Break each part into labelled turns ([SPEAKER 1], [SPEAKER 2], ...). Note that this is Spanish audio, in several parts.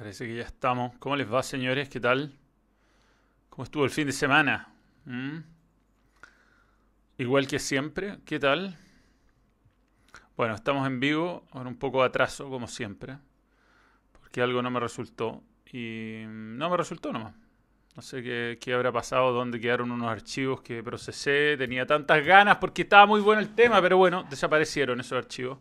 [SPEAKER 1] Parece que ya estamos. ¿Cómo les va, señores? ¿Qué tal? ¿Cómo estuvo el fin de semana? ¿Mm? Igual que siempre. ¿Qué tal? Bueno, estamos en vivo, con un poco de atraso, como siempre. Porque algo no me resultó. Y no me resultó nomás. No sé qué habrá pasado, dónde quedaron unos archivos que procesé. Tenía tantas ganas porque estaba muy bueno el tema, pero bueno, desaparecieron esos archivos.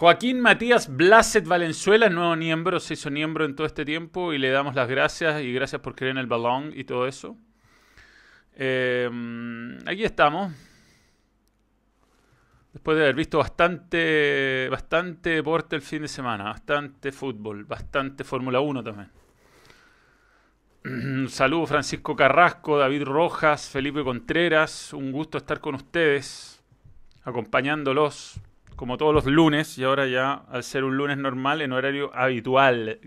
[SPEAKER 1] Joaquín Matías Blaset Valenzuela, nuevo miembro, se hizo miembro en todo este tiempo y le damos las gracias y gracias por creer en el balón y todo eso. Eh, aquí estamos. Después de haber visto bastante, bastante deporte el fin de semana, bastante fútbol, bastante Fórmula 1 también. Saludos Francisco Carrasco, David Rojas, Felipe Contreras. Un gusto estar con ustedes, acompañándolos como todos los lunes y ahora ya al ser un lunes normal en horario habitual.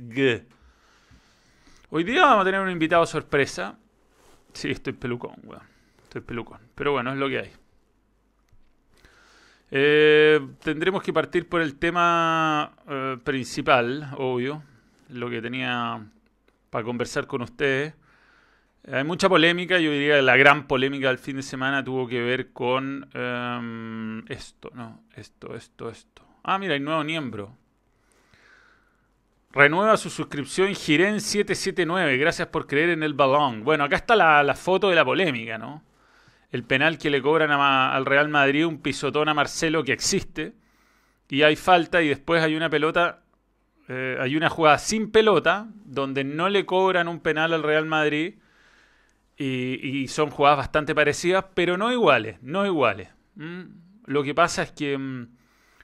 [SPEAKER 1] Hoy día vamos a tener un invitado sorpresa. Sí, estoy pelucón, weón. Estoy pelucón. Pero bueno, es lo que hay. Eh, tendremos que partir por el tema eh, principal, obvio. Lo que tenía para conversar con ustedes. Hay mucha polémica, yo diría que la gran polémica del fin de semana tuvo que ver con em, esto, ¿no? Esto, esto, esto. Ah, mira, hay nuevo miembro. Renueva su suscripción Giren779. Gracias por creer en el balón. Bueno, acá está la, foto de la polémica, ¿no? El penal que le cobran al Real Madrid, un pisotón a Marcelo que existe. Y hay falta y después hay una pelota, eh, hay una jugada sin pelota, donde no le cobran un penal al Real Madrid y, son jugadas bastante parecidas, pero no iguales, no iguales. Lo que pasa es que mm,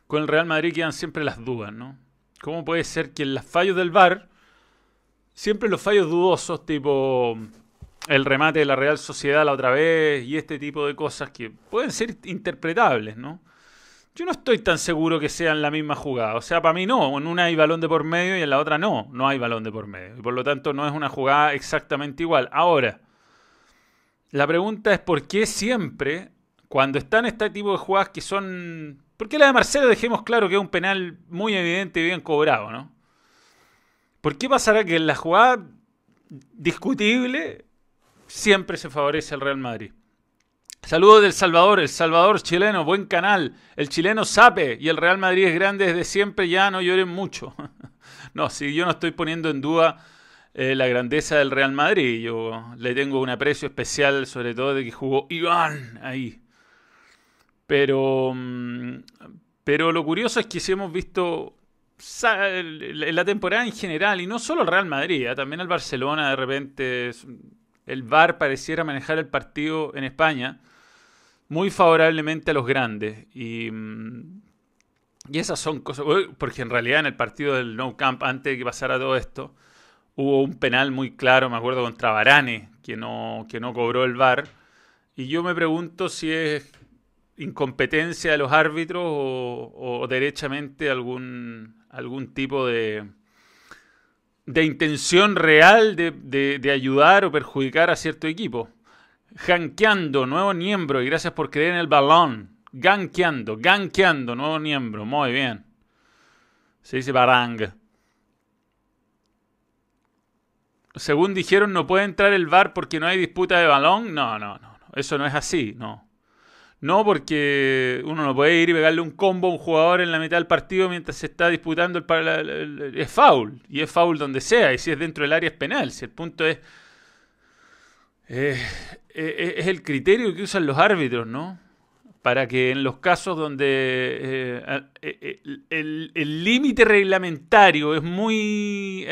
[SPEAKER 1] con el Real Madrid quedan siempre las dudas, ¿no? ¿Cómo puede ser que en los fallos del VAR, siempre los fallos dudosos, tipo mm, el remate de la Real Sociedad la otra vez y este tipo de cosas que pueden ser interpretables, ¿no? Yo no estoy tan seguro que sean la misma jugada. O sea, para mí no. En una hay balón de por medio y en la otra no. No hay balón de por medio. Y por lo tanto no es una jugada exactamente igual. Ahora, la pregunta es por qué siempre, cuando están este tipo de jugadas que son... ¿Por qué la de Marcelo dejemos claro que es un penal muy evidente y bien cobrado, ¿no? ¿Por qué pasará que en la jugada discutible siempre se favorece al Real Madrid? Saludos del Salvador, el Salvador chileno, buen canal. El chileno sabe y el Real Madrid es grande desde siempre, ya no lloren mucho. no, si yo no estoy poniendo en duda eh, la grandeza del Real Madrid. Yo le tengo un aprecio especial, sobre todo de que jugó Iván ahí. Pero, mm, pero lo curioso es que si hemos visto la temporada en general, y no solo el Real Madrid, ¿eh? también el Barcelona de repente, el VAR pareciera manejar el partido en España muy favorablemente a los grandes. Y, mm, y esas son cosas, porque en realidad en el partido del No Camp, antes de que pasara todo esto, hubo un penal muy claro, me acuerdo, contra Varane, que no, que no cobró el VAR. Y yo me pregunto si es incompetencia de los árbitros o, derechamente algún, algún tipo de, de intención real de, de, ayudar o perjudicar a cierto equipo. Ganqueando, nuevo miembro, y gracias por creer en el balón. Ganqueando, ganqueando, nuevo miembro, muy bien. Se dice barang. Según dijeron, no puede entrar el VAR porque no hay disputa de balón. No, no, no, Eso no es así, no. No, porque uno no puede ir y pegarle un combo a un jugador en la mitad del partido mientras se está disputando el, es foul. Y es foul donde sea. Y si es dentro del área es penal. Si el punto es. es el criterio que usan los árbitros, ¿no? Para que en los casos donde eh, eh, el límite reglamentario es muy.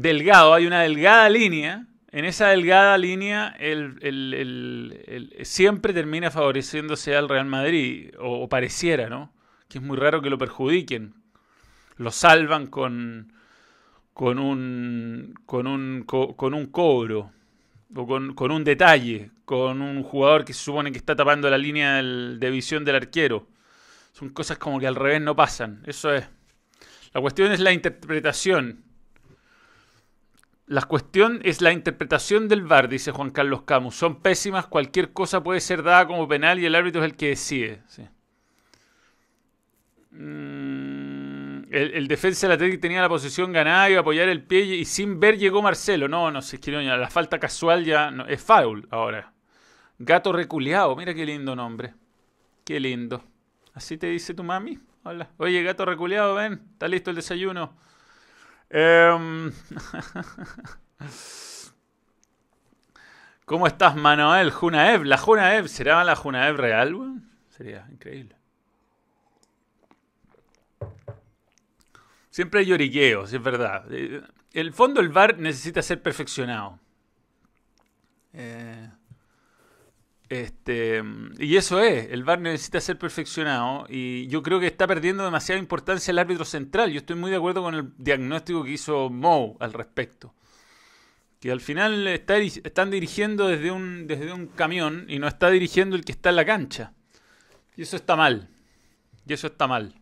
[SPEAKER 1] Delgado, hay una delgada línea. En esa delgada línea el, siempre termina favoreciéndose al Real Madrid, o, pareciera, ¿no? Que es muy raro que lo perjudiquen. Lo salvan con, con, un, con, un, con un cobro, o con, con, un detalle, con un jugador que se supone que está tapando la línea de visión del arquero. Son cosas como que al revés no pasan. Eso es. La cuestión es la interpretación. La cuestión es la interpretación del VAR, dice Juan Carlos Camus. Son pésimas, cualquier cosa puede ser dada como penal y el árbitro es el que decide. Mm, el, defensa del Atlético tenía la posición ganada, a apoyar el pie y sin ver llegó Marcelo. No, no sé, la falta casual ya no, es foul ahora. Gato reculeado, mira qué lindo nombre. Qué lindo. ¿Así te dice tu mami? Hola. Oye, gato reculeado, ven, está listo el desayuno. Em, ¿Cómo estás, Manuel? Junaev. ¿La Junaev será la Junaev real, Sería increíble. Siempre hay lloriqueos, es verdad. Eh, el fondo, el VAR necesita ser perfeccionado. Eh, este, y eso es, el VAR necesita ser perfeccionado y yo creo que está perdiendo demasiada importancia el árbitro central. Yo estoy muy de acuerdo con el diagnóstico que hizo Moe al respecto. Que al final está, están dirigiendo desde un, desde un camión y no está dirigiendo el que está en la cancha. Y eso está mal. Y eso está mal.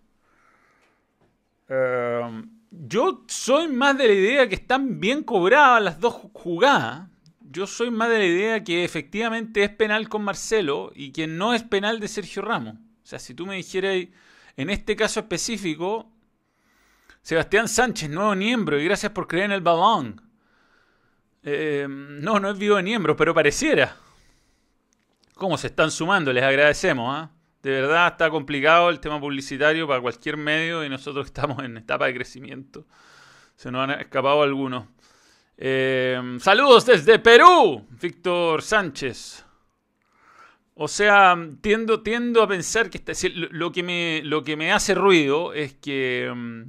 [SPEAKER 1] Eh, yo soy más de la idea que están bien cobradas las dos jugadas. Yo soy más de la idea que efectivamente es penal con Marcelo y que no es penal de Sergio Ramos. O sea, si tú me dijeras en este caso específico, Sebastián Sánchez, nuevo miembro, y gracias por creer en el balón. Eh, no, no es vivo de miembro, pero pareciera. ¿Cómo se están sumando? Les agradecemos. ¿ah? De verdad está complicado el tema publicitario para cualquier medio y nosotros estamos en etapa de crecimiento. Se nos han escapado algunos. Eh, saludos desde Perú, Víctor Sánchez. O sea, tiendo, tiendo a pensar que lo, que me, lo que me hace ruido es que mm,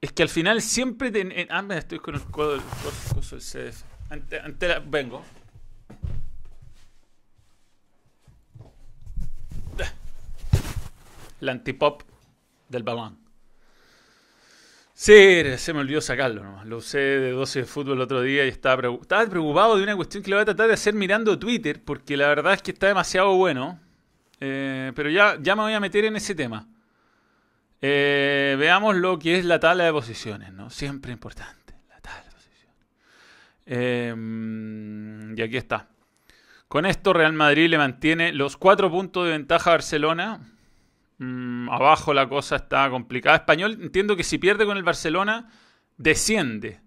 [SPEAKER 1] es que al final siempre ah, estoy con el codo del CDF. Ante, vengo. el antipop del balón. Sí, se me olvidó sacarlo Lo usé de 12 de fútbol el otro día y estaba, preocupado de una cuestión que le voy a tratar de hacer mirando Twitter, porque la verdad es que está demasiado bueno. Eh, pero ya, ya me voy a meter en ese tema. Eh, veamos lo que es la tabla de posiciones, ¿no? Siempre importante, la tabla de posiciones. Eh, y aquí está. Con esto Real Madrid le mantiene los cuatro puntos de ventaja a Barcelona Mm, abajo la cosa está complicada. Español, entiendo que si pierde con el Barcelona, desciende.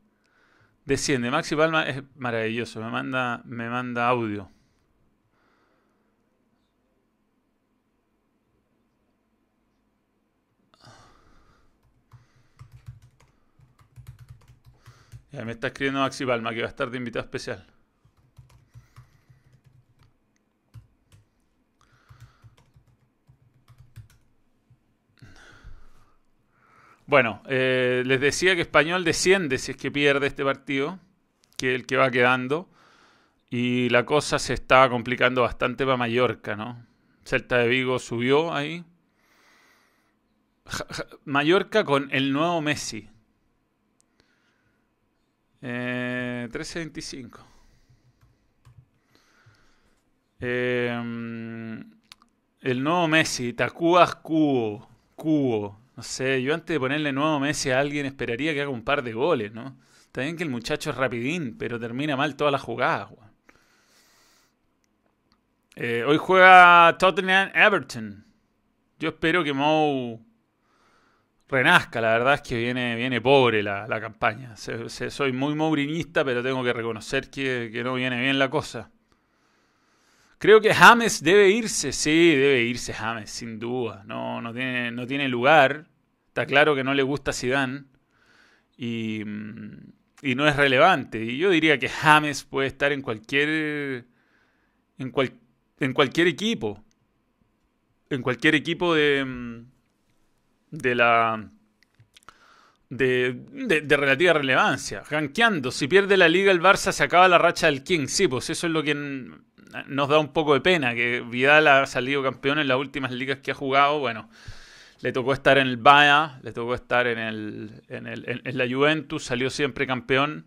[SPEAKER 1] Desciende. Maxi Palma es maravilloso. Me manda, me manda audio. Me está escribiendo Maxi Palma que va a estar de invitado especial. Bueno, eh, les decía que Español desciende si es que pierde este partido, que es el que va quedando. Y la cosa se está complicando bastante para Mallorca, ¿no? Celta de Vigo subió ahí. Mallorca con el nuevo Messi. Eh, 13.25. Eh, el nuevo Messi, Tacuas Cubo. Cubo. No sé, yo antes de ponerle nuevo Messi a alguien esperaría que haga un par de goles, ¿no? Está bien que el muchacho es rapidín, pero termina mal todas las jugadas, eh, hoy juega Tottenham Everton. Yo espero que Mou renazca. La verdad es que viene, viene pobre la, campaña. soy muy mourinista, pero tengo que reconocer que, que, no viene bien la cosa. Creo que James debe irse. Sí, debe irse James, sin duda. No, no, tiene, no tiene lugar. Está claro que no le gusta Zidane y, mm, y no es relevante. Y yo diría que James puede estar en cualquier en, en cualquier equipo. En cualquier equipo de mm, de la de, de, relativa relevancia. Ranqueando, si pierde la liga el Barça se acaba la racha del King. Sí, pues eso es lo que nos da un poco de pena, que Vidal ha salido campeón en las últimas ligas que ha jugado. Bueno, le tocó estar en el Bayern, le tocó estar en, el, en, el, en, la Juventus, salió siempre campeón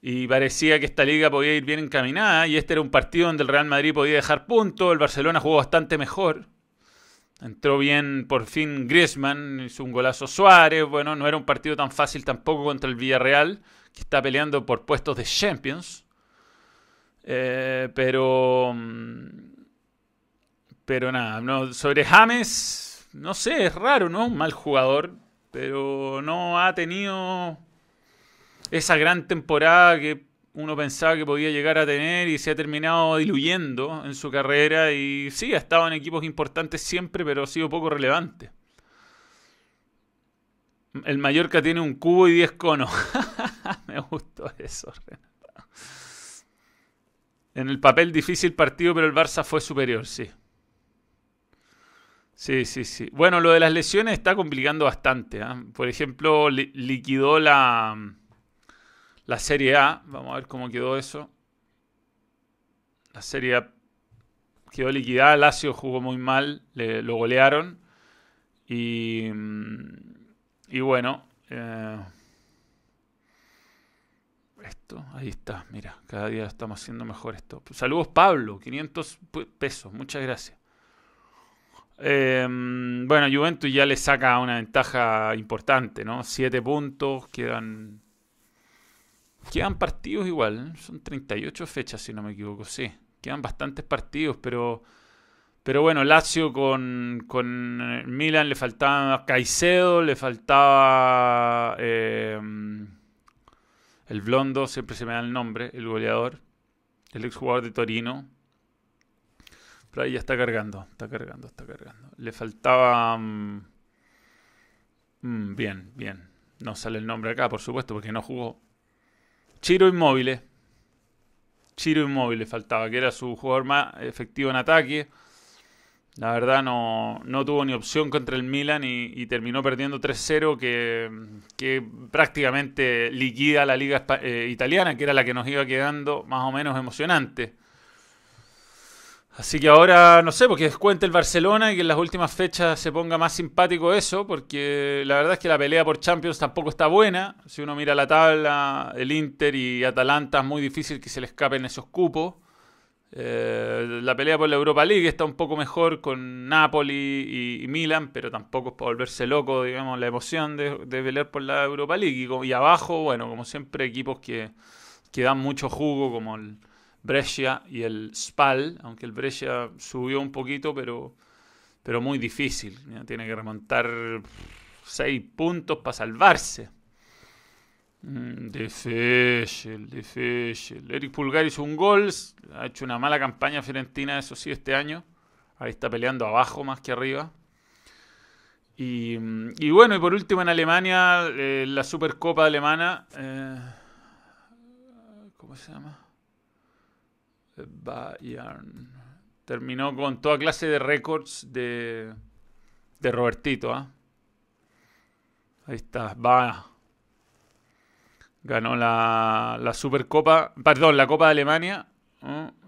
[SPEAKER 1] y parecía que esta liga podía ir bien encaminada y este era un partido donde el Real Madrid podía dejar puntos, el Barcelona jugó bastante mejor. Entró bien por fin Griezmann, hizo un golazo Suárez, bueno, no era un partido tan fácil tampoco contra el Villarreal, que está peleando por puestos de Champions. Eh, pero... Mm, pero nada, no, sobre James no sé, es raro, ¿no? Un mal jugador. pero no ha tenido esa gran temporada que uno pensaba que podía llegar a tener y se ha terminado diluyendo en su carrera y sí, ha estado en equipos importantes siempre, pero ha sido poco relevante. El Mallorca tiene un cubo y 10 conos. Me gustó eso, En el papel difícil partido, pero el Barça fue superior, sí. Sí, sí, sí. Bueno, lo de las lesiones está complicando bastante. ¿ah? Por ejemplo, liquidó la, la Serie A. Vamos a ver cómo quedó eso. La Serie A quedó liquidada. Lazio jugó muy mal. Le, lo golearon. Y, mm, y bueno. Eh, esto, ahí está. Mira, cada día estamos haciendo mejor esto. Saludos Pablo, 500 pesos. Muchas gracias. Em, bueno, Juventus ya le saca una ventaja importante, ¿no? Siete puntos, quedan. Quedan partidos igual, son 38 fechas si no me equivoco, sí. Quedan bastantes partidos, pero. Pero bueno, Lazio con, con Milan le faltaba Caicedo, le faltaba em, el Blondo, siempre se me da el nombre, el goleador, el exjugador de Torino, ahí ya está cargando, está cargando, está cargando. Le faltaba... Mm, mm, bien, bien. No sale el nombre acá, por supuesto, porque no jugó. Chiro Inmóvil. Chiro Inmóvil faltaba, que era su jugador más efectivo en ataque. La verdad no, no tuvo ni opción contra el Milan y, terminó perdiendo 3-0 que, que, prácticamente liquida la liga eh, italiana, que era la que nos iba quedando más o menos emocionante. Así que ahora, no sé, porque descuente el Barcelona y que en las últimas fechas se ponga más simpático eso, porque la verdad es que la pelea por Champions tampoco está buena. Si uno mira la tabla, el Inter y Atalanta es muy difícil que se le escapen esos cupos. Eh, la pelea por la Europa League está un poco mejor con Napoli y, Milan, pero tampoco es para volverse loco, digamos, la emoción de, pelear por la Europa League. Y, abajo, bueno, como siempre, equipos que, que dan mucho jugo, como el Brescia y el Spal, aunque el Brescia subió un poquito, pero, pero muy difícil. Tiene que remontar seis puntos para salvarse. Mm, difícil, difícil. Eric Pulgar hizo un gol, ha hecho una mala campaña Fiorentina, eso sí, este año. Ahí está peleando abajo más que arriba. Y, bueno, y por último en Alemania, eh, la Supercopa alemana. Eh, ¿Cómo se llama? Bayern. Terminó con toda clase de récords de, de Robertito. ¿ah? Ahí está, va. Ganó la, la Supercopa, perdón, la Copa de Alemania,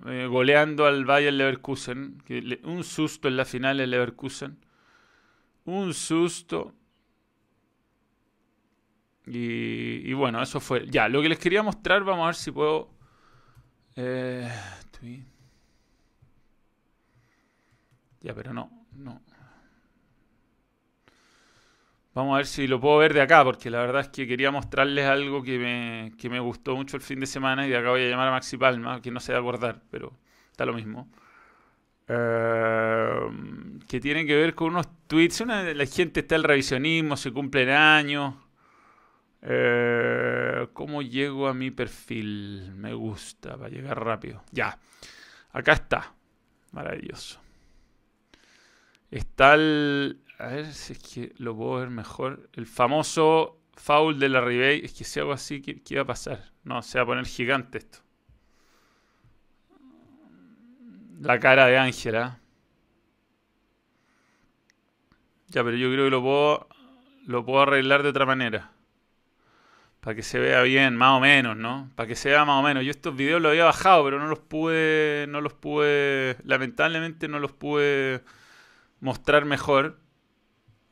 [SPEAKER 1] eh, goleando al Bayern Leverkusen. un susto en la final del Leverkusen. Un susto. Y, y, bueno, eso fue. Ya, lo que les quería mostrar, vamos a ver si puedo eh, Ya, pero no, no. Vamos a ver si lo puedo ver de acá, porque la verdad es que quería mostrarles algo que me, que me gustó mucho el fin de semana y de acá voy a llamar a Maxi Palma, que no se va a acordar, pero está lo mismo. Eh, que tiene que ver con unos tweets. Una, la gente está el revisionismo, se cumplen años. Eh, ¿Cómo llego a mi perfil? Me gusta, para llegar rápido. Ya, acá está. Maravilloso. Está el... A ver si es que lo puedo ver mejor. El famoso foul de la Ribey. Es que si hago así, ¿qué, qué va a pasar? No, se va a poner gigante esto. La cara de Ángela. Ya, pero yo creo que lo puedo, lo puedo arreglar de otra manera. Para que se vea bien, más o menos, ¿no? Para que se vea más o menos. Yo estos videos los había bajado, pero no los pude, no los pude, lamentablemente no los pude mostrar mejor.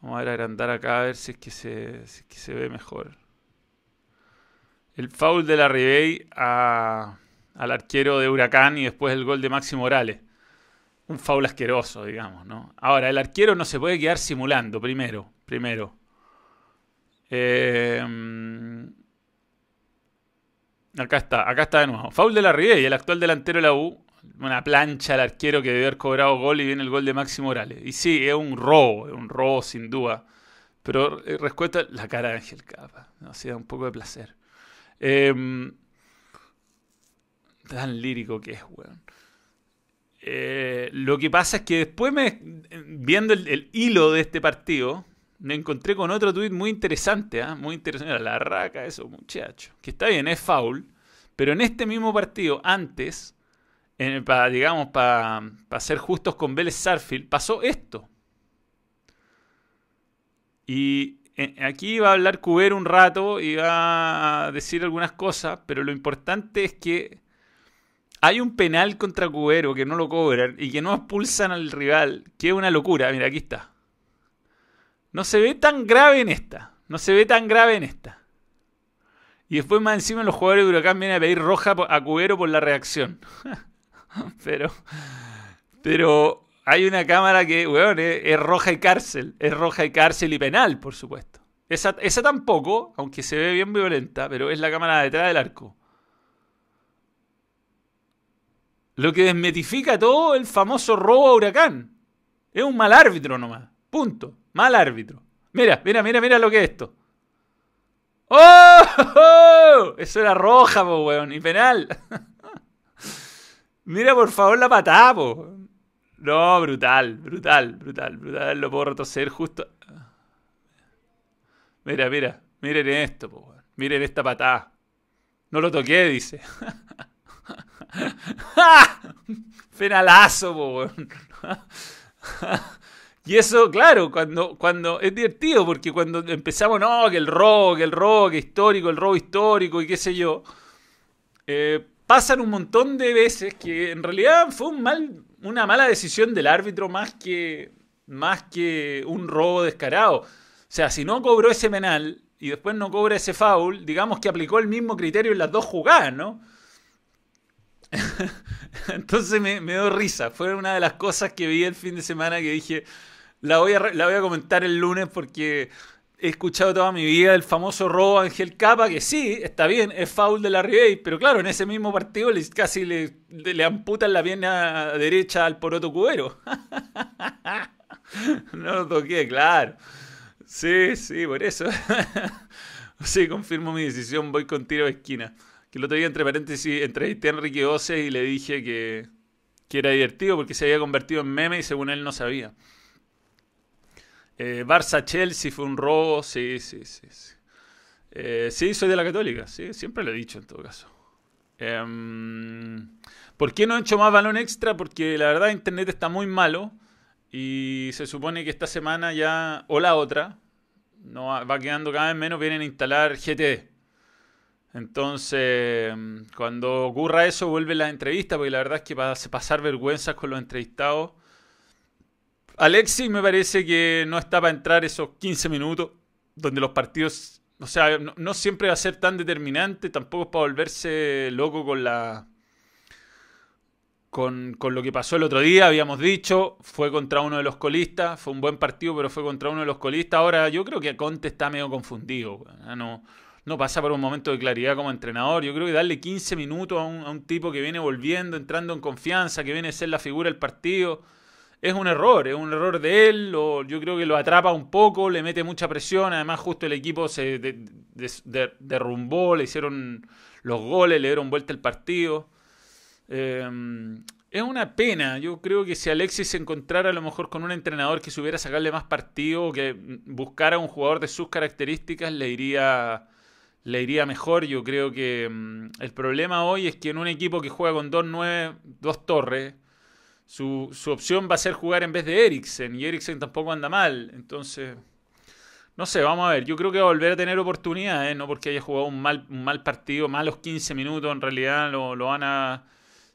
[SPEAKER 1] Vamos a ver, agrandar acá a ver si es que se, si se ve mejor. El foul de la Ribey al arquero de Huracán y después el gol de Maxi Morales. Un foul asqueroso, digamos, ¿no? Ahora, el arquero no se puede quedar simulando, primero, primero. Eh, Acá está, acá está de nuevo. Foul de la y el actual delantero de la U. Una plancha al arquero que debe haber cobrado gol y viene el gol de Maxi Morales. Y sí, es un robo, es un robo sin duda. Pero eh, respuesta la cara de Ángel Capa. ¿no? Así da un poco de placer. Em, tan lírico que es, weón. Eh, lo que pasa es que después me, viendo el, hilo de este partido, me encontré con otro tuit muy interesante, ¿ah? muy interesante. La raca, eso, muchacho. Que está bien, es foul. Pero en este mismo partido, antes, para, digamos, para ser justos con Vélez Sarfield, pasó esto. Y eh, aquí va a hablar Cubero un rato y va a decir algunas cosas, pero lo importante es que hay un penal contra Cubero que no lo cobran y que no expulsan al rival, que es una locura. Mira, aquí está. No se ve tan grave en esta. No se ve tan grave en esta. Y después más encima los jugadores de Huracán vienen a pedir roja a Cubero por la reacción. pero, pero hay una cámara que, weón, es, roja y cárcel. Es roja y cárcel y penal, por supuesto. Esa, esa tampoco, aunque se ve bien violenta, pero es la cámara detrás del arco. Lo que desmetifica todo el famoso robo a Huracán. Es un mal árbitro nomás. Punto. Mal árbitro. Mira, mira, mira, mira lo que es esto. ¡Oh! Eso era roja, po, weón. Y penal. mira, por favor, la patada, po. No, brutal, brutal, brutal, brutal. Lo puedo retroceder justo. Mira, mira. Miren esto, po, weón. Miren esta patada. No lo toqué, dice. Penalazo, po, weón. Y eso, claro, cuando, cuando es divertido, porque cuando empezamos, no, que el que el robo, que histórico, el robo histórico y qué sé yo, eh, pasan un montón de veces que en realidad fue un mal, una mala decisión del árbitro más que, más que un robo descarado. O sea, si no cobró ese penal y después no cobra ese foul, digamos que aplicó el mismo criterio en las dos jugadas, ¿no? Entonces me, me dio risa. Fue una de las cosas que vi el fin de semana que dije, la voy, a, la voy a comentar el lunes porque he escuchado toda mi vida el famoso robo a Ángel Capa, que sí, está bien, es foul de la Ribey, pero claro, en ese mismo partido le, casi le, le, amputan la pierna derecha al poroto cubero. no lo toqué, claro. Sí, sí, por eso. sí, confirmo mi decisión, voy con tiro de esquina. Que el otro día, entre paréntesis, entrevisté a Enrique Oce y le dije que, que era divertido porque se había convertido en meme y según él no sabía. Eh, Barça Chelsea fue un robo, sí, sí, sí. Sí. Eh, sí, soy de la Católica, sí, siempre lo he dicho en todo caso. Em, ¿Por qué no he hecho más balón extra? Porque la verdad internet está muy malo y se supone que esta semana ya, o la otra, no va quedando cada vez menos, vienen a instalar GTD. Entonces, cuando ocurra eso, vuelve la entrevista, porque la verdad es que va a pasar vergüenzas con los entrevistados Alexis me parece que no está para entrar esos 15 minutos donde los partidos, o sea, no, siempre va a ser tan determinante, tampoco es para volverse loco con la... Con, con, lo que pasó el otro día, habíamos dicho, fue contra uno de los colistas, fue un buen partido, pero fue contra uno de los colistas. Ahora yo creo que Conte está medio confundido, no, no pasa por un momento de claridad como entrenador. Yo creo que darle 15 minutos a un, a un tipo que viene volviendo, entrando en confianza, que viene a ser la figura del partido es un error, es un error de él, yo creo que lo atrapa un poco, le mete mucha presión, además justo el equipo se derrumbó, le hicieron los goles, le dieron vuelta el partido. Em, es una pena, yo creo que si Alexis se encontrara a lo mejor con un entrenador que supiera sacarle más partido, que buscara un jugador de sus características, le iría, le iría mejor. Yo creo que em, el problema hoy es que en un equipo que juega con dos, nueve, dos torres, su, opción va a ser jugar en vez de Eriksen. Y Eriksen tampoco anda mal. Entonces, no sé, vamos a ver. Yo creo que va a volver a tener oportunidades, no porque haya jugado un mal, un mal partido, malos 15 minutos, en realidad lo, van a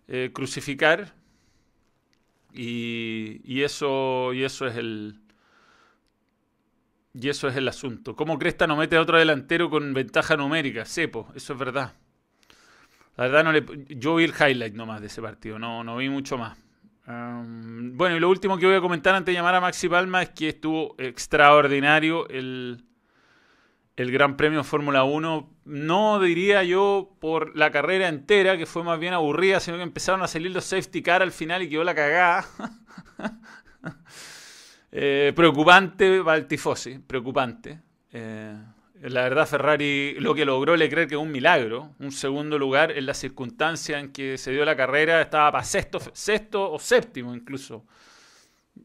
[SPEAKER 1] eh, crucificar. Y, y, eso, y eso es el. Y eso es el asunto. ¿Cómo Cresta no mete a otro delantero con ventaja numérica? Sepo, eso es verdad. La verdad no le. Yo vi el highlight nomás de ese partido, no, no vi mucho más bueno, y lo último que voy a comentar antes de llamar a Maxi Palma es que estuvo extraordinario el, el Gran Premio Fórmula 1. No diría yo por la carrera entera, que fue más bien aburrida, sino que empezaron a salir los safety car al final y quedó la cagada. Eh, preocupante Baltifosi, preocupante. Eh, la verdad, Ferrari lo que logró le cree que es un milagro. Un segundo lugar en la circunstancia en que se dio la carrera, estaba para sexto, sexto o séptimo incluso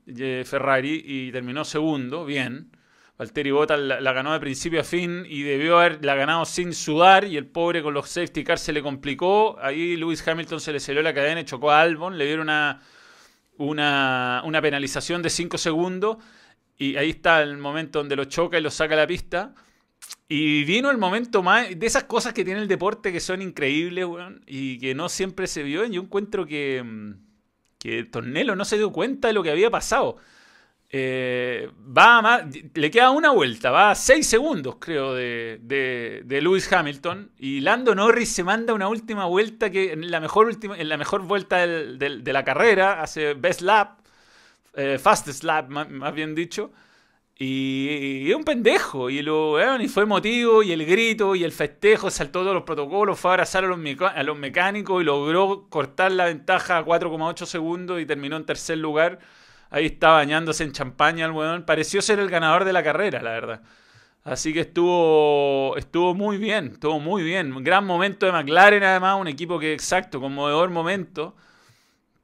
[SPEAKER 1] eh, Ferrari y terminó segundo, bien. Valtteri Bottas la, ganó de principio a fin y debió haberla ganado sin sudar y el pobre con los safety cars se le complicó. Ahí Lewis Hamilton se le salió la cadena y chocó a Albon, le dieron una, una, una penalización de 5 segundos y ahí está el momento donde lo choca y lo saca a la pista. Y vino el momento más de esas cosas que tiene el deporte que son increíbles, y que no siempre se vio. Yo encuentro que, mm, que Tornelo no se dio cuenta de lo que había pasado. Eh, va más, le queda una vuelta, va a 6 segundos, creo, de, de, Lewis Hamilton. Y Lando Norris se manda una última vuelta que en la mejor, última, la mejor vuelta de la carrera, hace best lap, eh, fastest lap, más, bien dicho. Y, es un pendejo, y, lo, y fue emotivo, y el grito, y el festejo, saltó todos los protocolos, fue a abrazar a los, mecánicos y logró cortar la ventaja a 4,8 segundos y terminó en tercer lugar Ahí está bañándose en champaña el weón. Pareció ser el ganador de la carrera, la verdad. Así que estuvo, estuvo muy bien, estuvo muy bien. Un gran momento de McLaren, además, un equipo que, exacto, conmovedor momento,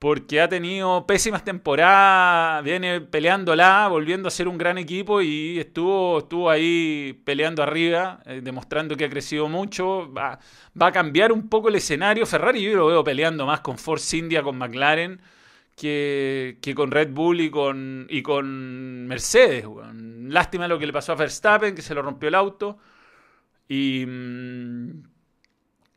[SPEAKER 1] porque ha tenido pésimas temporadas, viene peleándola, volviendo a ser un gran equipo y estuvo, estuvo ahí peleando arriba, eh, demostrando que ha crecido mucho. Va, a cambiar un poco el escenario. Ferrari yo lo veo peleando más con Force India, con McLaren que, con Red Bull y con, y con Mercedes. Lástima lo que le pasó a Verstappen, que se lo rompió el auto. Y, mm,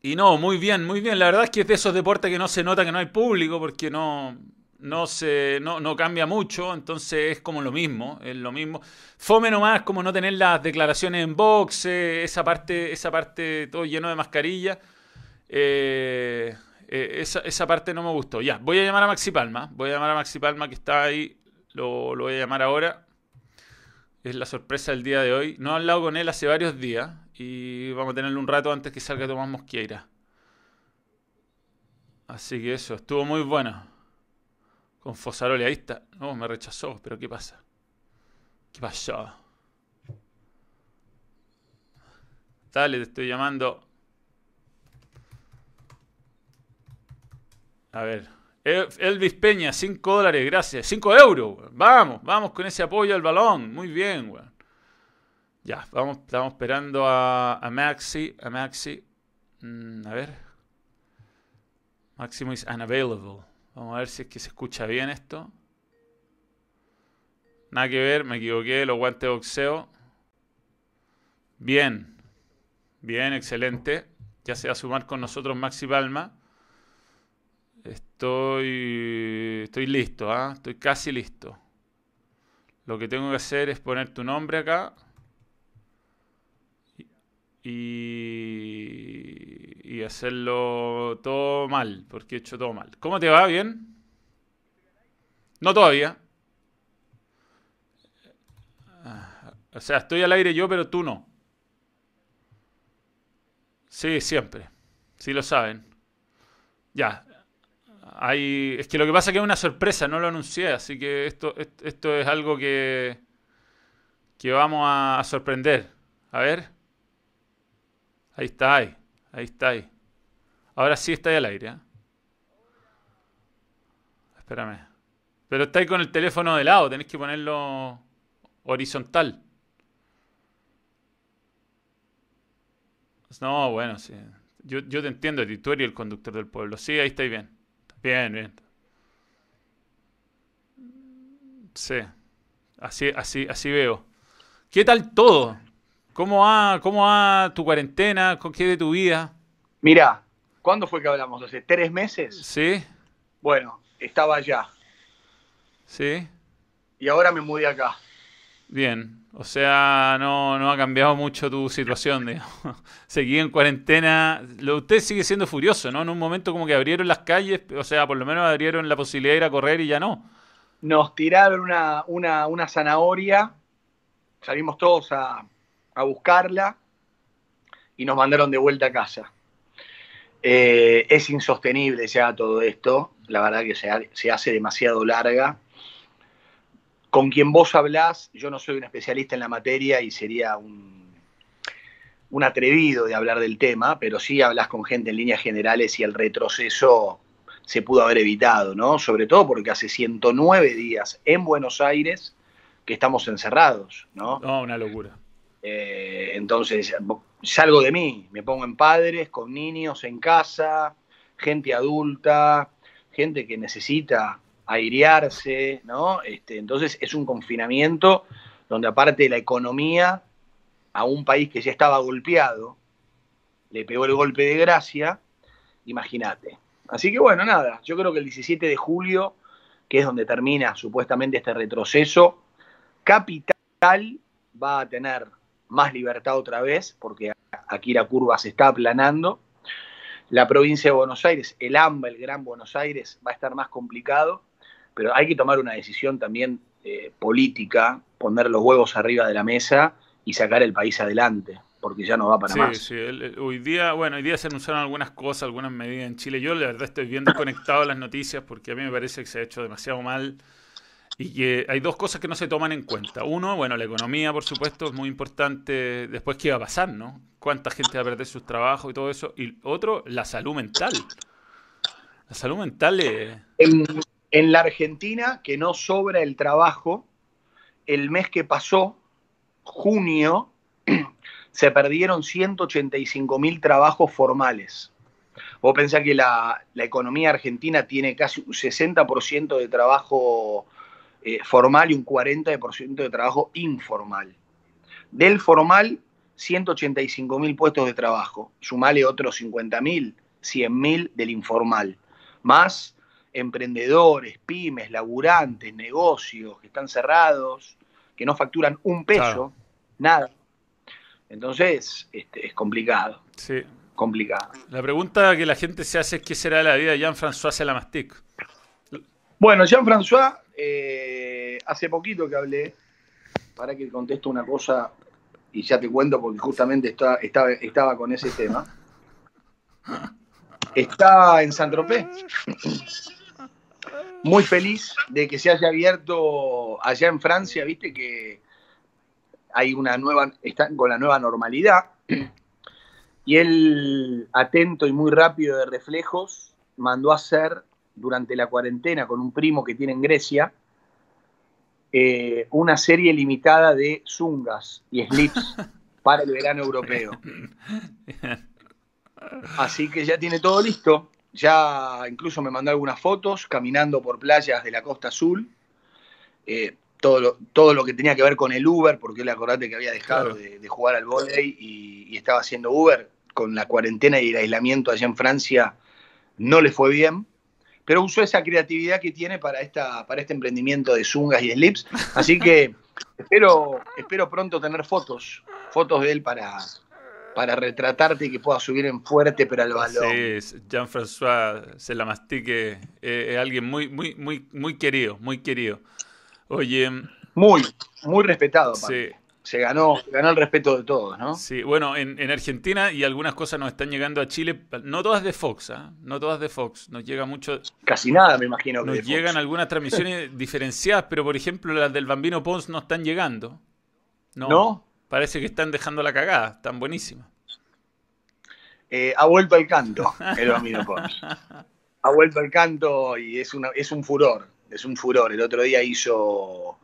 [SPEAKER 1] y no, muy bien, muy bien. La verdad es que es de esos deportes que no se nota que no hay público porque no, no, se, no, no cambia mucho, entonces es como lo mismo, es lo mismo. Fome nomás como no tener las declaraciones en box, esa parte, esa parte todo lleno de mascarilla. Eh, eh, esa, parte no me gustó. Ya, voy a llamar a Maxi Palma. Voy a llamar a Maxi Palma que está ahí. Lo, voy a llamar ahora. Es la sorpresa del día de hoy. No he hablado con él hace varios días. Y vamos a tenerlo un rato antes que salga Tomás Mosqueira. Así que eso, estuvo muy bueno. Con Fosaroli, ahí está. No, me rechazó, pero ¿qué pasa? ¿Qué pasó? Dale, te estoy llamando. A ver. Elvis Peña, 5 dólares, gracias. 5 euros, Vamos, vamos con ese apoyo al balón. Muy bien, weón. Ya, vamos, estamos esperando a, Maxi. A Maxi. Mm, a ver. Máximo is unavailable. Vamos a ver si es que se escucha bien esto. Nada que ver, me equivoqué, los guantes de boxeo. Bien. Bien, excelente. Ya se va a sumar con nosotros Maxi Palma. Estoy, estoy listo, ¿ah? estoy casi listo. Lo que tengo que hacer es poner tu nombre acá. Y, y hacerlo todo mal, porque he hecho todo mal. ¿Cómo te va? ¿Bien? No todavía. Ah, o sea, estoy al aire yo, pero tú no. Sí, siempre. Sí lo saben. Ya, es que lo que pasa es que es una sorpresa, no lo anuncié, así que esto, esto es algo que, que vamos a, sorprender. A ver. Ahí está, ahí. Ahí está, ahí. Ahora sí está ahí al aire. ¿eh? Espérame. Pero está ahí con el teléfono de lado, tenés que ponerlo horizontal. No, bueno, sí. Yo, yo te entiendo, tú eres el conductor del pueblo. Sí, ahí está bien. Bien, bien. Sí, así, así, así veo. ¿Qué tal todo? ¿Cómo va, cómo va tu cuarentena? ¿Qué de tu vida?
[SPEAKER 2] Mira, ¿cuándo fue que hablamos? ¿Hace tres meses?
[SPEAKER 1] Sí.
[SPEAKER 2] Bueno, estaba allá.
[SPEAKER 1] Sí.
[SPEAKER 2] Y ahora me mudé acá.
[SPEAKER 1] Bien, o sea, no, no ha cambiado mucho tu situación, digamos. Seguí en cuarentena. Lo, usted sigue siendo furioso, ¿no? En un momento como que abrieron las calles, o sea, por lo menos abrieron la posibilidad de ir a correr y ya no.
[SPEAKER 2] Nos tiraron una, una, una zanahoria, salimos todos a, a, buscarla y nos mandaron de vuelta a casa. Eh, es insostenible ya todo esto, la verdad que se, se hace demasiado larga con quien vos hablás, yo no soy un especialista en la materia y sería un, un atrevido de hablar del tema, pero sí hablas con gente en líneas generales y el retroceso se pudo haber evitado, ¿no? Sobre todo porque hace 109 días en Buenos Aires que estamos encerrados, ¿no?
[SPEAKER 1] No, una locura.
[SPEAKER 2] Eh, entonces, salgo de mí, me pongo en padres, con niños en casa, gente adulta, gente que necesita airearse, ¿no? Este, entonces es un confinamiento donde aparte de la economía, a un país que ya estaba golpeado, le pegó el golpe de gracia, imagínate. Así que bueno, nada, yo creo que el 17 de julio, que es donde termina supuestamente este retroceso, Capital va a tener más libertad otra vez, porque aquí la curva se está aplanando. La provincia de Buenos Aires, el AMBA, el Gran Buenos Aires, va a estar más complicado pero hay que tomar una decisión también eh, política, poner los huevos arriba de la mesa y sacar el país adelante, porque ya no va para más.
[SPEAKER 1] Sí, hoy día, bueno, hoy día se anunciaron algunas cosas, algunas medidas en Chile. Yo la verdad estoy bien desconectado de las noticias porque a mí me parece que se ha hecho demasiado mal y que hay dos cosas que no se toman en cuenta. Uno, bueno, la economía, por supuesto, es muy importante. Después, ¿qué va a pasar, no? ¿Cuánta gente va a perder sus trabajos y todo eso? Y otro, la salud mental. La salud mental es...
[SPEAKER 2] En la Argentina, que no sobra el trabajo, el mes que pasó, junio, se perdieron 185 mil trabajos formales. Vos pensás que la, economía argentina tiene casi un 60% de trabajo eh, formal y un 40% de trabajo informal. Del formal, 185 mil puestos de trabajo. Sumale otros 50 mil, 100 mil del informal. Más emprendedores, pymes, laburantes, negocios que están cerrados, que no facturan un peso, nada. Entonces, este, es complicado.
[SPEAKER 1] Sí.
[SPEAKER 2] Complicado.
[SPEAKER 1] La pregunta que la gente se hace es qué será la vida de Jean-François Selamastic.
[SPEAKER 2] Bueno, Jean-François, eh, hace poquito que hablé, para que contesto una cosa y ya te cuento porque justamente estaba, estaba con ese tema. Está en San Tropez muy feliz de que se haya abierto allá en Francia, viste que hay una nueva, están con la nueva normalidad. Y él, atento y muy rápido de reflejos, mandó a hacer durante la cuarentena con un primo que tiene en Grecia eh, una serie limitada de zungas y slips para el verano europeo. Así que ya tiene todo listo. Ya incluso me mandó algunas fotos caminando por playas de la Costa Azul. Eh, todo, lo, todo lo que tenía que ver con el Uber, porque él acordate que había dejado de, jugar al volei y, estaba haciendo Uber. Con la cuarentena y el aislamiento allá en Francia no le fue bien, pero usó esa creatividad que tiene para, esta, para este emprendimiento de zungas y slips. Así que espero, espero pronto tener fotos, fotos de él para, para retratarte y que pueda subir en fuerte pero al balón.
[SPEAKER 1] Sí, Jean-François se la mastique, eh, es alguien muy, muy, muy, muy querido, muy querido. Oye.
[SPEAKER 2] Muy, muy respetado. Sí. Se ganó, ganó el respeto de todos, ¿no?
[SPEAKER 1] Sí, bueno, en, Argentina y algunas cosas nos están llegando a Chile, no todas de Fox, ¿ah? no todas de Fox, nos llega mucho...
[SPEAKER 2] Casi nada, me imagino.
[SPEAKER 1] Que nos llegan algunas transmisiones diferenciadas, pero por ejemplo las del Bambino Pons no están llegando.
[SPEAKER 2] ¿No?
[SPEAKER 1] Parece que están dejando la cagada, están buenísimas.
[SPEAKER 2] Eh, ha vuelto al canto el Bambino Pons. Ha vuelto al canto y es, una, es un furor, es un furor. El otro día hizo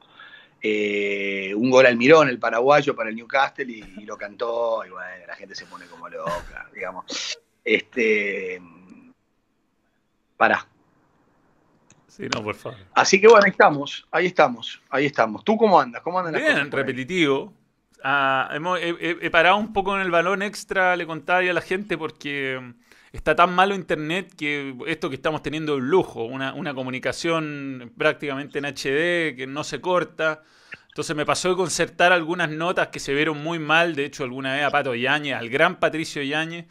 [SPEAKER 2] eh, un gol al Mirón, el paraguayo, para el Newcastle y, lo cantó y bueno, la gente se pone como loca, digamos. Este, para.
[SPEAKER 1] Sí, no, por favor.
[SPEAKER 2] Así que bueno, ahí estamos, ahí estamos, ahí estamos. ¿Tú cómo andas? ¿Cómo andan
[SPEAKER 1] Bien, repetitivo. Ah, he, parado un poco en el balón extra, le contaba a la gente, porque está tan malo internet que esto que estamos teniendo es un lujo, una, comunicación prácticamente en HD que no se corta. Entonces me pasó de concertar algunas notas que se vieron muy mal, de hecho alguna vez a Pato Yañez, al gran Patricio Yañez,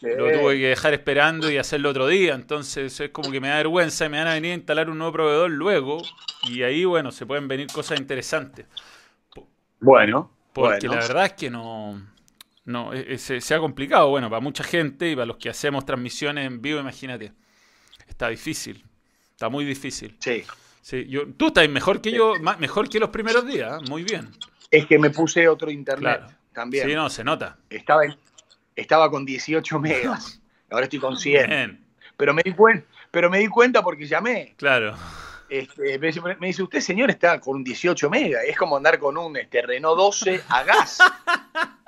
[SPEAKER 1] lo tuve que dejar esperando y hacerlo otro día, entonces es como que me da vergüenza y me van a venir a instalar un nuevo proveedor luego y ahí bueno, se pueden venir cosas interesantes.
[SPEAKER 2] Bueno,
[SPEAKER 1] porque la verdad es que no, no e, e, se, ha complicado, bueno, para mucha gente y para los que hacemos transmisiones en vivo, imagínate. Está difícil, está muy difícil.
[SPEAKER 2] Sí.
[SPEAKER 1] Sí, yo, tú estás mejor que yo, mejor que los primeros días, ¿eh? muy bien.
[SPEAKER 2] Es que me puse otro internet también.
[SPEAKER 1] Sí, no, se nota.
[SPEAKER 2] Estaba, estaba con 18 megas, ahora estoy con 100. Pero me, di pero me di cuenta porque llamé.
[SPEAKER 1] Claro.
[SPEAKER 2] Este, me, dice, usted señor está con 18 megas, es como andar con un este, Renault 12 a gas.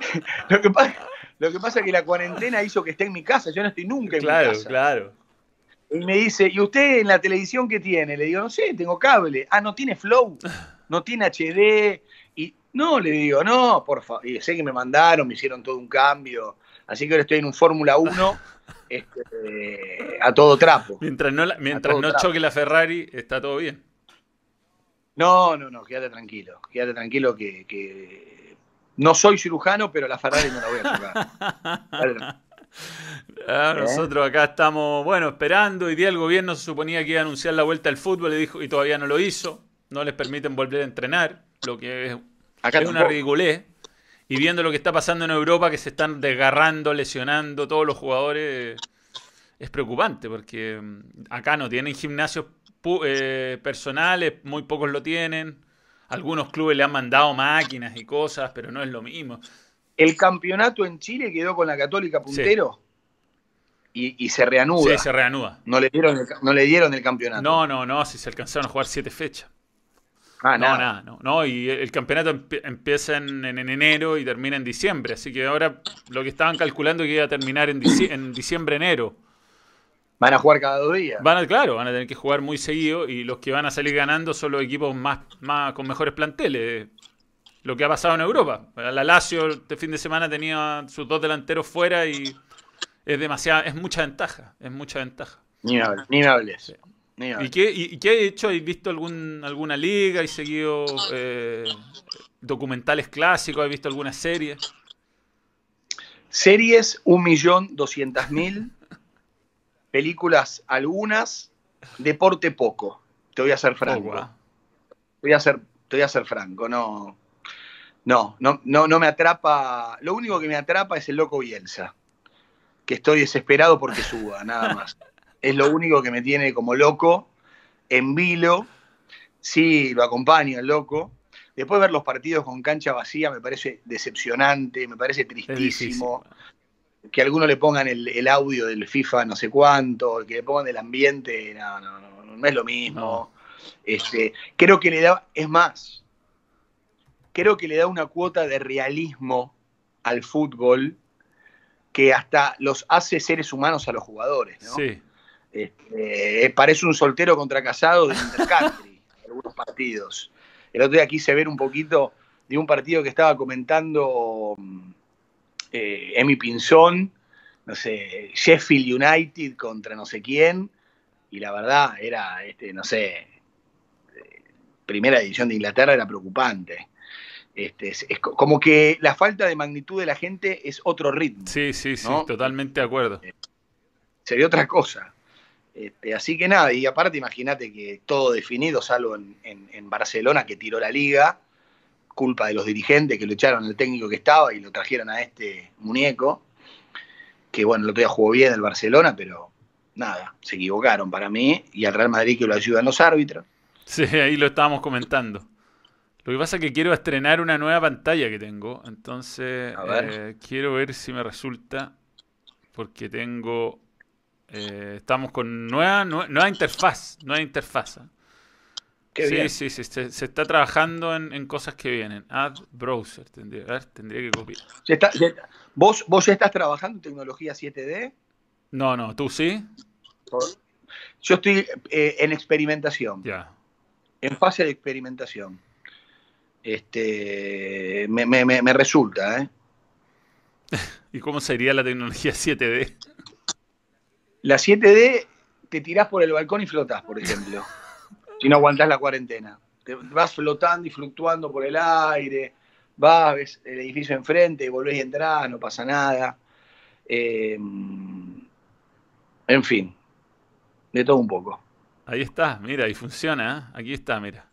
[SPEAKER 2] lo, que pasa, lo que pasa es que la cuarentena hizo que esté en mi casa, yo no estoy nunca en mi casa.
[SPEAKER 1] Claro, claro.
[SPEAKER 2] Y me dice, ¿y usted en la televisión qué tiene? Le digo, no sé, tengo cable. Ah, no tiene flow, no tiene HD. Y no, le digo, no, por favor. Y sé que me mandaron, me hicieron todo un cambio. Así que ahora estoy en un Fórmula 1 este, a todo trapo.
[SPEAKER 1] Mientras no, mientras no choque la Ferrari, está todo bien.
[SPEAKER 2] No, no, no, quédate tranquilo. Quédate tranquilo que, no soy cirujano, pero la Ferrari no la voy a tocar.
[SPEAKER 1] Ah, nosotros acá estamos, bueno, esperando. Hoy día el gobierno se suponía que iba a anunciar la vuelta al fútbol y, dijo, y todavía no lo hizo. No les permiten volver a entrenar, lo que es, es una ridiculez. Y viendo lo que está pasando en Europa, que se están desgarrando, lesionando todos los jugadores, es preocupante porque mm, acá no tienen gimnasios eh, personales, muy pocos lo tienen. Algunos clubes le han mandado máquinas y cosas, pero no es lo mismo.
[SPEAKER 2] El campeonato en Chile quedó con la Católica puntero. Y, se reanuda.
[SPEAKER 1] Sí, se reanuda.
[SPEAKER 2] No le, dieron el, no le dieron el campeonato.
[SPEAKER 1] No, no, no, si se alcanzaron a jugar siete fechas. Ah, no, nada. no, no. Y el campeonato empieza en, enero y termina en diciembre. Así que ahora lo que estaban calculando es que iba a terminar en, en diciembre, enero.
[SPEAKER 2] Van a jugar cada dos días.
[SPEAKER 1] Van a, claro, van a tener que jugar muy seguido y los que van a salir ganando son los equipos más, más con mejores planteles lo que ha pasado en Europa. La Lazio este fin de semana tenía sus dos delanteros fuera y es demasiada, es mucha ventaja, es mucha ventaja.
[SPEAKER 2] Ni me hables, ni me hables.
[SPEAKER 1] ¿Y, qué, y, qué hay hecho? ¿Has visto algún, alguna liga? ¿Has seguido eh, documentales clásicos? ¿Has visto alguna serie?
[SPEAKER 2] Series, un millón doscientas mil. Películas, algunas. Deporte, poco. Te voy a ser franco. ¿ah? voy a ser, te voy a ser franco, no. No, no, no, no me atrapa. Lo único que me atrapa es el loco Bielsa. Que estoy desesperado porque suba, nada más. Es lo único que me tiene como loco, en vilo. Sí, lo acompaño el loco. Después ver los partidos con cancha vacía me parece decepcionante, me parece tristísimo. Que algunos le pongan el, audio del FIFA no sé cuánto, que le pongan el ambiente, no, no, no, no es lo mismo. Este, creo que le da, es más, creo que le da una cuota de realismo al fútbol que hasta los hace seres humanos a los jugadores, ¿no? Sí. Este, parece un soltero contra casado de intercountry en algunos partidos. El otro día quise ver un poquito de un partido que estaba comentando eh, Emi Pinzón, no sé, Sheffield United contra no sé quién, y la verdad era, este, no sé, eh, primera edición de Inglaterra era preocupante. Este, es, como que la falta de magnitud de la gente es otro ritmo.
[SPEAKER 1] Sí, sí, sí, totalmente de acuerdo. Eh,
[SPEAKER 2] sería otra cosa. Este, así que nada, y aparte imagínate que todo definido, salvo en, Barcelona que tiró la liga, culpa de los dirigentes que lo echaron al técnico que estaba y lo trajeron a este muñeco, que bueno, el otro día jugó bien el Barcelona, pero nada, se equivocaron para mí, y al Real Madrid que lo ayudan los árbitros.
[SPEAKER 1] Sí, ahí lo estábamos comentando. Lo que pasa es que quiero estrenar una nueva pantalla que tengo. Entonces, eh, quiero ver si me resulta. Porque tengo. Eh, estamos con nueva, nueva, interfaz. Nueva interfaz. Sí, sí, sí, se, está trabajando en, cosas que vienen. Add browser, tendría, a ver, tendría que copiar.
[SPEAKER 2] ¿Vos, ¿Vos ya estás trabajando en tecnología 7D?
[SPEAKER 1] No, no, ¿tú sí?
[SPEAKER 2] Yo estoy eh, en experimentación.
[SPEAKER 1] Ya.
[SPEAKER 2] En fase de experimentación este, me, me, me resulta. ¿eh?
[SPEAKER 1] ¿Y cómo sería la tecnología 7D?
[SPEAKER 2] La 7D te tirás por el balcón y flotás, por ejemplo, si no aguantás la cuarentena. Te vas flotando y fluctuando por el aire, vas, ves el edificio enfrente, volvés y entrás, no pasa nada. Em, en fin, de todo un poco.
[SPEAKER 1] Ahí está, mira, y funciona, ¿eh? aquí está, mira.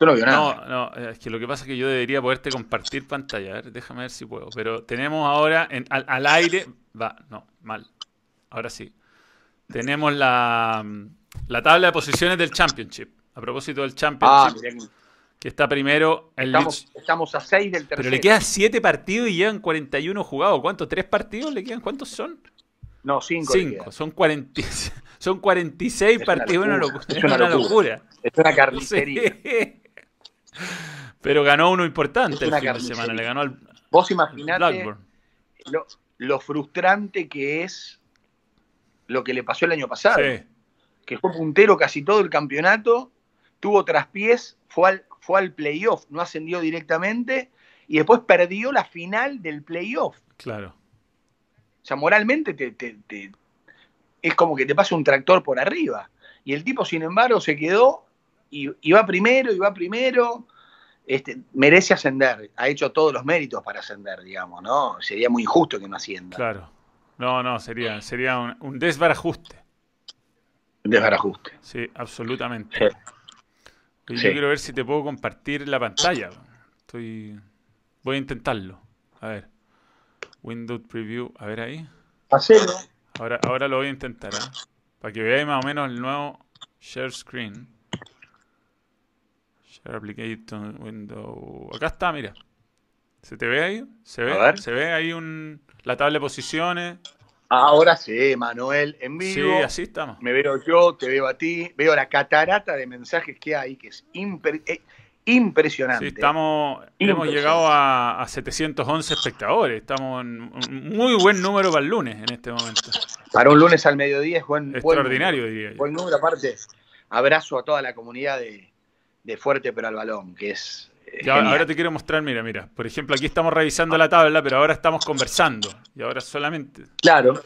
[SPEAKER 2] no
[SPEAKER 1] No, es que lo que pasa es que yo debería poderte compartir pantalla. A ver, déjame ver si puedo. Pero tenemos ahora al, aire. Va, no, mal. Ahora sí. tenemos la, la tabla de posiciones del Championship. A propósito del
[SPEAKER 2] Ah,
[SPEAKER 1] Championship,
[SPEAKER 2] mirá que-
[SPEAKER 1] está primero el
[SPEAKER 2] estamos,
[SPEAKER 1] Leeds.
[SPEAKER 2] estamos a 6 del tercero.
[SPEAKER 1] Pero le quedan 7 partidos y llevan 41 jugados. ¿Cuántos? ¿Tres partidos le quedan? ¿Cuántos son?
[SPEAKER 2] No, 5.
[SPEAKER 1] 5. Son, 40, son 46
[SPEAKER 2] Es una
[SPEAKER 1] partidos. Una
[SPEAKER 2] locura, es una locura. Es una carnicería.
[SPEAKER 1] Sí. Pero ganó uno importante el fin de semana. Le ganó al
[SPEAKER 2] Vos imaginate
[SPEAKER 1] Blackburn.
[SPEAKER 2] lo, lo frustrante que es lo que le pasó el año pasado.
[SPEAKER 1] Sí.
[SPEAKER 2] Que fue puntero casi todo el campeonato, tuvo traspiés, fue al, fue al playoff, no ascendió directamente y después perdió la final del playoff.
[SPEAKER 1] Claro.
[SPEAKER 2] O sea, moralmente te, te- te- es como que te pasa un tractor por arriba. Y el tipo, sin embargo, se quedó y, y va primero, y va primero. Este, merece ascender, ha hecho todos los méritos para ascender, digamos, ¿no? Sería muy injusto que no ascienda.
[SPEAKER 1] Claro. No, no, sería, sería un, un desbarajuste.
[SPEAKER 2] Desbarajuste.
[SPEAKER 1] Sí, absolutamente.
[SPEAKER 2] Sí.
[SPEAKER 1] Oye,
[SPEAKER 2] Sí.
[SPEAKER 1] Yo quiero ver si te puedo compartir la pantalla. Estoy. Voy a intentarlo. A ver. Windows Preview. A ver ahí.
[SPEAKER 2] Hacelo.
[SPEAKER 1] Ahora, ahora lo voy a intentar, ¿ah? Para que veáis más o menos el nuevo Share Screen. Share Application Window. Acá está, mira. ¿Se te ve ahí? ¿Se ve?
[SPEAKER 2] A ver.
[SPEAKER 1] ¿Se ve ahí un, la tabla de posiciones?
[SPEAKER 2] Ahora sí, Manuel, en
[SPEAKER 1] Sí,
[SPEAKER 2] vivo.
[SPEAKER 1] así estamos.
[SPEAKER 2] Me veo yo, te veo a ti, veo la catarata de mensajes que hay, que es impre- eh, impresionante.
[SPEAKER 1] Sí, estamos, hemos llegado a, a 711 espectadores. Estamos en un muy buen número para el lunes en este momento.
[SPEAKER 2] Para un lunes al mediodía es buen, buen
[SPEAKER 1] Extraordinario,
[SPEAKER 2] número.
[SPEAKER 1] diría yo.
[SPEAKER 2] Buen número, aparte, abrazo a toda la comunidad de, de Fuerte pero al Balón, que es
[SPEAKER 1] Ya, ahora te quiero mostrar, mira, mira. Por ejemplo, aquí estamos revisando la tabla, pero ahora estamos conversando. Y ahora solamente.
[SPEAKER 2] Claro.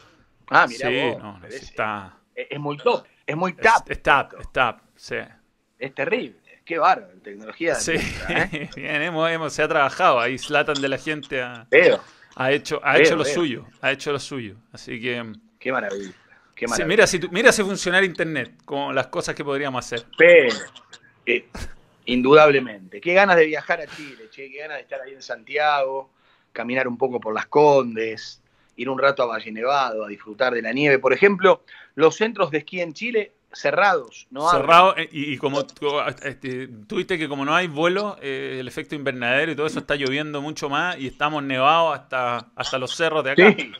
[SPEAKER 2] Ah, mira
[SPEAKER 1] sí,
[SPEAKER 2] vos,
[SPEAKER 1] no,
[SPEAKER 2] pero es,
[SPEAKER 1] está.
[SPEAKER 2] es- muy top, es muy tap.
[SPEAKER 1] es tap, es tap, sí.
[SPEAKER 2] Es terrible. Qué bárbaro, tecnología. de
[SPEAKER 1] Sí,
[SPEAKER 2] punta, ¿eh?
[SPEAKER 1] bien, hemos, hemos- se ha trabajado. Ahí Slatan de la gente ha,
[SPEAKER 2] Veo,
[SPEAKER 1] ha hecho, ha
[SPEAKER 2] Veo,
[SPEAKER 1] hecho lo
[SPEAKER 2] veo.
[SPEAKER 1] suyo. Ha hecho lo suyo. Así que.
[SPEAKER 2] qué maravilla. Qué
[SPEAKER 1] sí,
[SPEAKER 2] maravilla.
[SPEAKER 1] mira, si, tu- mira si funcionara internet, con las cosas que podríamos hacer.
[SPEAKER 2] Pero, eh, indudablemente. Qué ganas de viajar a Chile, che, qué ganas de estar ahí en Santiago, caminar un poco por las Condes, ir un rato a Valle Nevado, a disfrutar de la nieve. Por ejemplo, los centros de esquí en Chile cerrados, no abren.
[SPEAKER 1] Cerrado, eh, y, y como este, tuviste que como no hay vuelo, eh, el efecto invernadero y todo eso está lloviendo mucho más y estamos nevados hasta, hasta los cerros de acá.
[SPEAKER 2] Sí.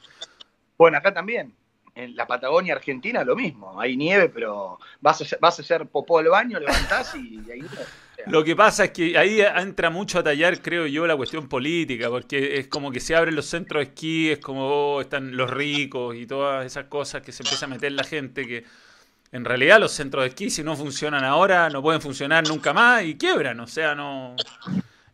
[SPEAKER 2] Bueno, acá también. En la Patagonia Argentina lo mismo. Hay nieve, pero vas a, vas a hacer popó al baño, levantás y, y ahí nieve.
[SPEAKER 1] Lo que pasa es que ahí entra mucho a tallar, creo yo, la cuestión política, porque es como que se abren los centros de esquí, es como oh, están los ricos y todas esas cosas que se empieza a meter la gente que en realidad los centros de esquí si no funcionan ahora no pueden funcionar nunca más y quiebran, o sea, no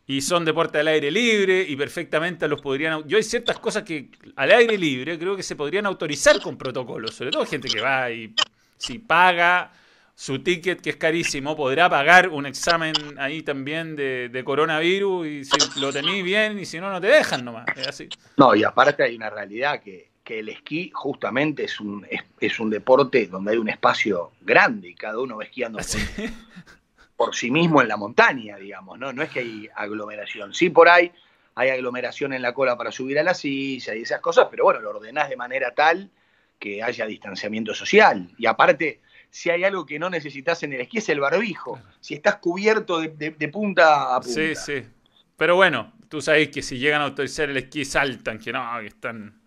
[SPEAKER 1] y son deporte al aire libre y perfectamente los podrían yo hay ciertas cosas que al aire libre creo que se podrían autorizar con protocolos, sobre todo gente que va y si paga su ticket, que es carísimo, podrá pagar un examen ahí también de, de coronavirus y si lo tenéis bien y si no, no te dejan nomás. Es así.
[SPEAKER 2] No, y aparte hay una realidad que, que el esquí justamente es un, es, es un deporte donde hay un espacio grande y cada uno va esquiando por, por sí mismo en la montaña, digamos, ¿no? No es que hay aglomeración. Sí, por ahí hay aglomeración en la cola para subir a la silla y esas cosas, pero bueno, lo ordenás de manera tal que haya distanciamiento social. Y aparte, si hay algo que no necesitas en el esquí es el barbijo. Si estás cubierto de, de- de punta a punta.
[SPEAKER 1] Sí, sí. Pero bueno, tú sabes que si llegan a autorizar el esquí saltan, que no, que están...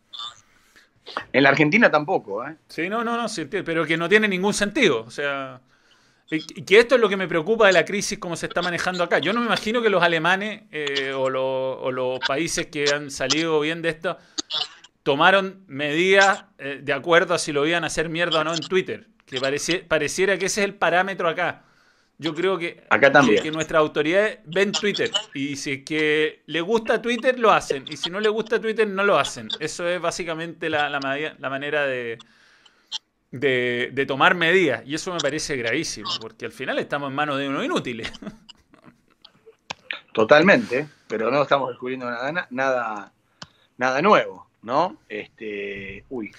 [SPEAKER 2] En la Argentina tampoco, ¿eh?
[SPEAKER 1] Sí, no, no, no, sí, pero que no tiene ningún sentido. O sea, y que esto es lo que me preocupa de la crisis, cómo se está manejando acá. Yo no me imagino que los alemanes eh, o, los, o los países que han salido bien de esto tomaron medidas eh, de acuerdo a si lo iban a hacer mierda o no en Twitter. Que pareci- pareciera que ese es el parámetro acá. Yo creo que,
[SPEAKER 2] Acá también.
[SPEAKER 1] que, nuestras autoridades ven Twitter y si es que le gusta Twitter lo hacen y si no le gusta Twitter no lo hacen. Eso es básicamente la, la, madi- la manera de, de, de tomar medidas y eso me parece gravísimo porque al final estamos en manos de unos inútiles.
[SPEAKER 2] Totalmente, pero no estamos descubriendo nada, nada, nada nuevo, ¿no? Este, uy,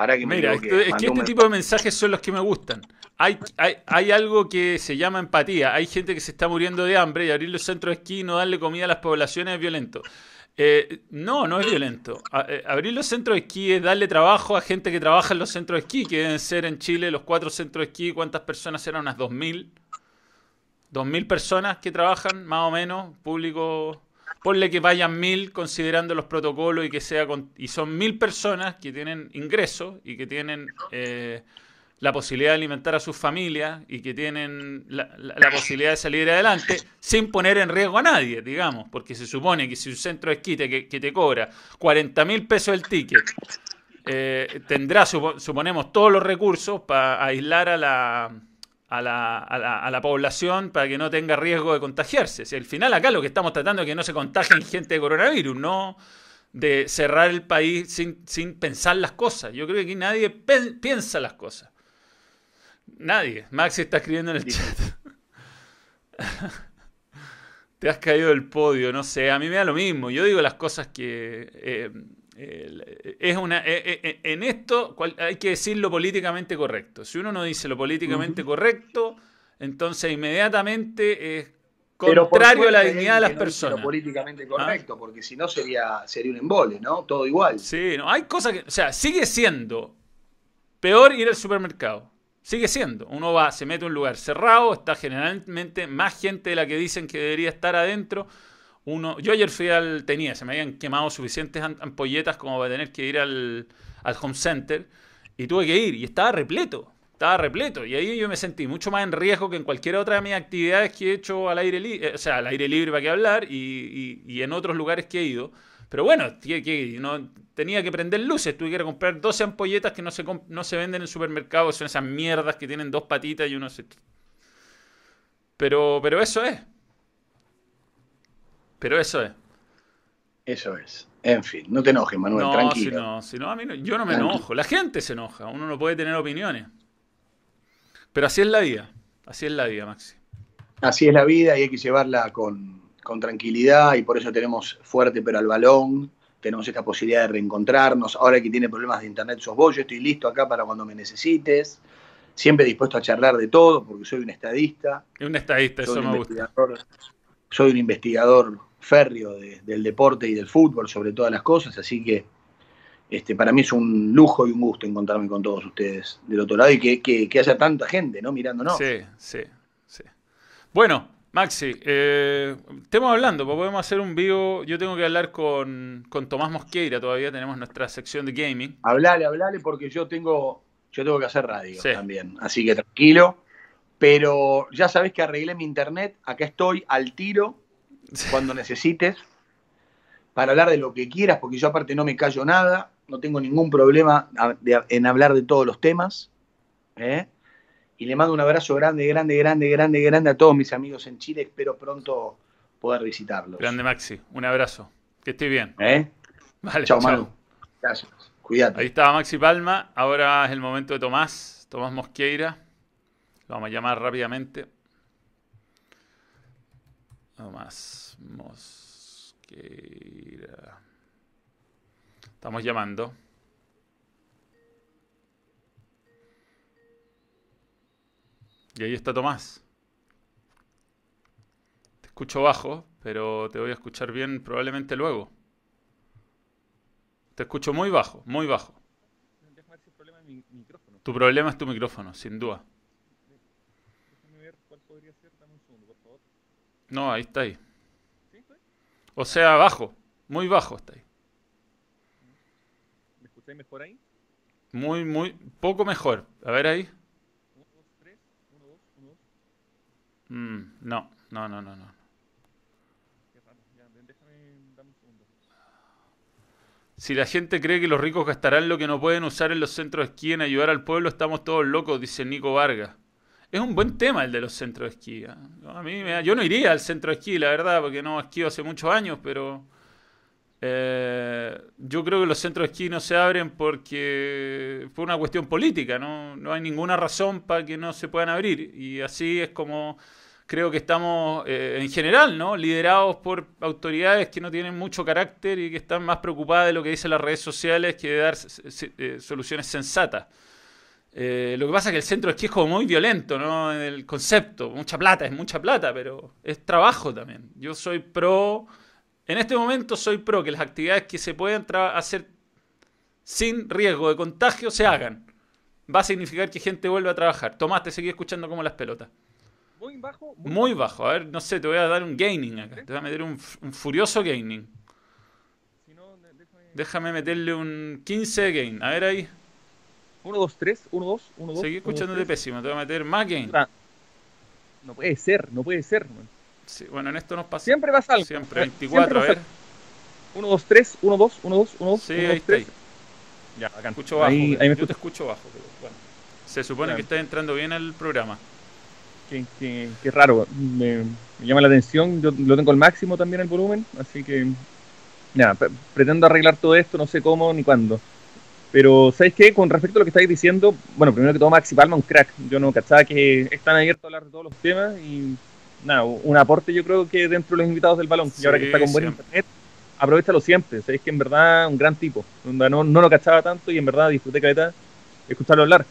[SPEAKER 2] para que me
[SPEAKER 1] Mira,
[SPEAKER 2] equivoqué,
[SPEAKER 1] esto- es que este tipo de mensajes son los que me gustan. Hay, hay, hay algo que se llama empatía. Hay gente que se está muriendo de hambre y abrir los centros de esquí y no darle comida a las poblaciones es violento. Eh, no, no es violento. Eh, abrir los centros de esquí es darle trabajo a gente que trabaja en los centros de esquí, que deben ser en Chile los cuatro centros de esquí. ¿Cuántas personas eran? Unas 2.000. 2.000 personas que trabajan, más o menos, público. Ponle que vayan 1.000 considerando los protocolos y que sea y son 1.000 personas que tienen ingresos y que tienen eh, la posibilidad de alimentar a sus familias y que tienen la, posibilidad de salir adelante sin poner en riesgo a nadie, digamos, porque se supone que si un centro de esquí que, te cobra 40 mil pesos el ticket, eh, tendrá, suponemos, todos los recursos para aislar a la, a la, a, la, población para que no tenga riesgo de contagiarse. Si al final acá lo que estamos tratando es que no se contagien gente de coronavirus, no de cerrar el país sin, sin pensar las cosas. Yo creo que aquí nadie piensa las cosas. Nadie. Maxi está escribiendo en el chat. Te has caído del podio, no sé. A mí me da lo mismo. Yo digo las cosas que. Eh, es una. Eh, eh, en esto hay que decir lo políticamente correcto. Si uno no dice lo políticamente correcto, entonces inmediatamente es contrario a la dignidad de las personas.
[SPEAKER 2] Lo políticamente ¿Ah? correcto, porque si no sería, sería un embole, ¿no? Todo igual.
[SPEAKER 1] Sí, no, hay cosas que. O sea, sigue siendo peor ir al supermercado. Sigue siendo. Uno va, se mete en un lugar cerrado, está generalmente más gente de la que dicen que debería estar adentro. Uno, yo ayer fui al, tenía, se me habían quemado suficientes ampolletas como para tener que ir al, home center y tuve que ir y estaba repleto, estaba repleto y ahí yo me sentí mucho más en riesgo que en cualquier otra de mis actividades que he hecho al aire libre, eh, o sea, al aire libre para qué hablar y, y en otros lugares que he ido pero bueno, no, tenía que prender luces, tuve que ir a comprar 12 ampolletas que no se, no se venden en supermercados, son esas mierdas que tienen dos patitas y uno. Pero, pero eso es. Pero eso es.
[SPEAKER 2] Eso es. En fin, no te enojes, Manuel, no, tranquilo.
[SPEAKER 1] Si no, a mí yo no me enojo. La gente se enoja, uno no puede tener opiniones. Pero así es la vida. Así es la vida, Maxi.
[SPEAKER 2] Así es la vida y hay que llevarla con, con tranquilidad y por eso tenemos fuerte pero al balón, tenemos esta posibilidad de reencontrarnos. Ahora que tiene problemas de internet sos vos, yo estoy listo acá para cuando me necesites. Siempre dispuesto a charlar de todo porque soy un estadista.
[SPEAKER 1] Un estadista, eso me gusta.
[SPEAKER 2] Soy un investigador férreo del deporte y del fútbol sobre todas las cosas, así que este, para mí es un lujo y un gusto encontrarme con todos ustedes del otro lado y que, que, haya tanta gente ¿no? mirándonos.
[SPEAKER 1] Sí, sí, sí. Bueno, Maxi, eh, estemos hablando, podemos hacer un vivo. Yo tengo que hablar con, Tomás Mosqueira, todavía tenemos nuestra sección de gaming.
[SPEAKER 2] Hablale, hablale, porque yo tengo, yo tengo que hacer radio también. Así que tranquilo. Pero ya sabes que arreglé mi internet, acá estoy al tiro cuando necesites para hablar de lo que quieras, porque yo aparte no me callo nada, no tengo ningún problema en hablar de todos los temas. ¿eh? y le mando un abrazo grande, grande, grande, grande, grande a todos mis amigos en Chile. Espero pronto poder visitarlos.
[SPEAKER 1] Grande Maxi, un abrazo. Que esté bien.
[SPEAKER 2] ¿Eh? Vale, chao, Manu. Gracias. Cuídate.
[SPEAKER 1] Ahí estaba Maxi Palma. Ahora es el momento de Tomás, Tomás Mosqueira. Lo vamos a llamar rápidamente. Tomás Mosqueira. Estamos llamando. Y ahí está Tomás. Te escucho bajo, pero te voy a escuchar bien probablemente luego. Te escucho muy bajo, muy bajo. Tu problema es tu micrófono, sin duda. No, ahí está ahí. O sea, bajo, muy bajo está ahí.
[SPEAKER 3] ¿Me escucháis mejor ahí?
[SPEAKER 1] Muy, muy, poco mejor. A ver ahí. Mm, no, no, no, no, no. Si la gente cree que los ricos gastarán lo que no pueden usar en los centros de esquí en ayudar al pueblo, estamos todos locos, dice Nico Vargas. Es un buen tema el de los centros de esquí. ¿eh? A mí yo no iría al centro de esquí, la verdad, porque no esquío hace muchos años, pero eh, yo creo que los centros de esquí no se abren porque fue una cuestión política, ¿no? no hay ninguna razón para que no se puedan abrir. Y así es como creo que estamos eh, en general, ¿no? Liderados por autoridades que no tienen mucho carácter y que están más preocupadas de lo que dicen las redes sociales que de dar eh, soluciones sensatas. Eh, lo que pasa es que el centro es como muy violento, ¿no? En el concepto, mucha plata, es mucha plata, pero es trabajo también. Yo soy pro En este momento soy pro que las actividades que se puedan hacer sin riesgo de contagio se hagan. Va a significar que gente vuelva a trabajar. Tomás, te seguí escuchando como las pelotas.
[SPEAKER 3] Muy bajo.
[SPEAKER 1] Muy, bajo. A ver, no sé, te voy a dar un gaining acá. Te voy a meter un, furioso gaining. déjame... meterle un 15 de gain. A ver ahí.
[SPEAKER 3] 1, 2, 3, 1, 2, 1, 2.
[SPEAKER 1] Seguí escuchándote pésimo. Te voy a meter más gain.
[SPEAKER 3] No puede ser, no puede ser.
[SPEAKER 1] Sí, bueno, en esto nos pasa.
[SPEAKER 3] Siempre pasa algo.
[SPEAKER 1] Siempre, 24, a ver.
[SPEAKER 3] 1, 2, 3, 1, 2, 1, 2, 1, 2.
[SPEAKER 1] Sí, ahí está. Ahí. Ya, acá. Escucho bajo. Ahí, ahí me Yo te escucho bajo, pero bueno. Se supone que estás entrando bien al programa.
[SPEAKER 3] Qué, qué, qué raro. Me, me, llama la atención. Yo lo tengo al máximo también el volumen, así que. Nada, pretendo arreglar todo esto, no sé cómo ni cuándo. Pero, ¿sabes qué? Con respecto a lo que estáis diciendo, bueno, primero que todo, Maxi Palma, un crack. Yo no cachaba que están abiertos a hablar de todos los temas y, nada, un aporte yo creo que dentro de los invitados del balón. y ahora que está con buen internet, aprovechalo siempre. Sabéis que en verdad un gran tipo. No, no lo cachaba tanto y en verdad disfruté caleta escucharlo hablar.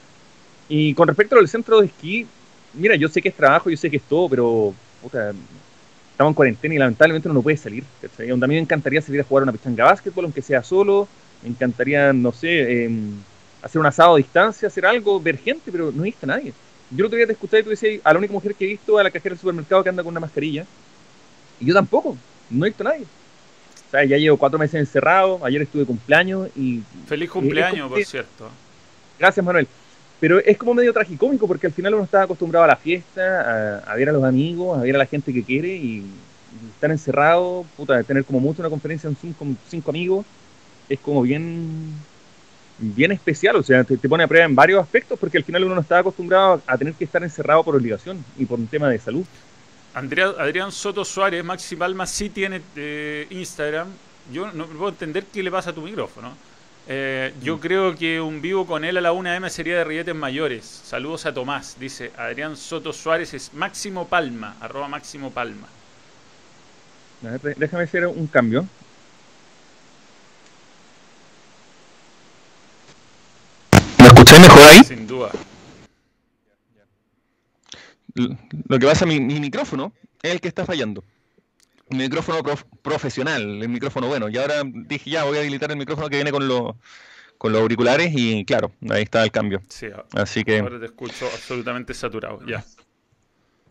[SPEAKER 3] Y con respecto al centro de esquí, mira, yo sé que es trabajo, yo sé que es todo, pero puta, estamos en cuarentena y lamentablemente uno no puede salir. ¿cachai? a mí me encantaría salir a jugar una pichanga básquetbol, aunque sea solo me encantaría, no sé, em, hacer un asado a distancia, hacer algo, ver gente, pero no he visto a nadie. Yo el otro día te escuché y tú decías, a la única mujer que he visto a la cajera del supermercado que anda con una mascarilla. Y yo tampoco, no he visto a nadie. O sea, ya llevo cuatro meses encerrado, ayer estuve cumpleaños y...
[SPEAKER 1] Feliz cumpleaños, por cierto.
[SPEAKER 3] Gracias, Manuel. Pero es como medio tragicómico porque al final uno está acostumbrado a la fiesta, a, ver a los amigos, a ver a la gente que quiere y, estar encerrado, puta, tener como mucho una conferencia en Zoom con cinco amigos es como bien, bien especial, o sea, te, pone a prueba en varios aspectos porque al final uno no está acostumbrado a tener que estar encerrado por obligación y por un tema de salud.
[SPEAKER 1] Andrea, Adrián Soto Suárez, Maxi Palma sí tiene eh, Instagram. Yo no puedo entender qué le pasa a tu micrófono. Eh, yo mm. creo que un vivo con él a la 1M sería de rilletes mayores. Saludos a Tomás, dice Adrián Soto Suárez, es Máximo Palma, arroba Máximo Palma.
[SPEAKER 3] déjame hacer un cambio. ¿Se mejor ahí?
[SPEAKER 1] Sin duda.
[SPEAKER 3] Lo que pasa, mi, mi micrófono es el que está fallando. Mi micrófono profesional, el micrófono bueno. Y ahora dije, ya, voy a habilitar el micrófono que viene con, los con los auriculares y claro, ahí está el cambio.
[SPEAKER 1] Sí, Así que... ahora te escucho absolutamente saturado, ya.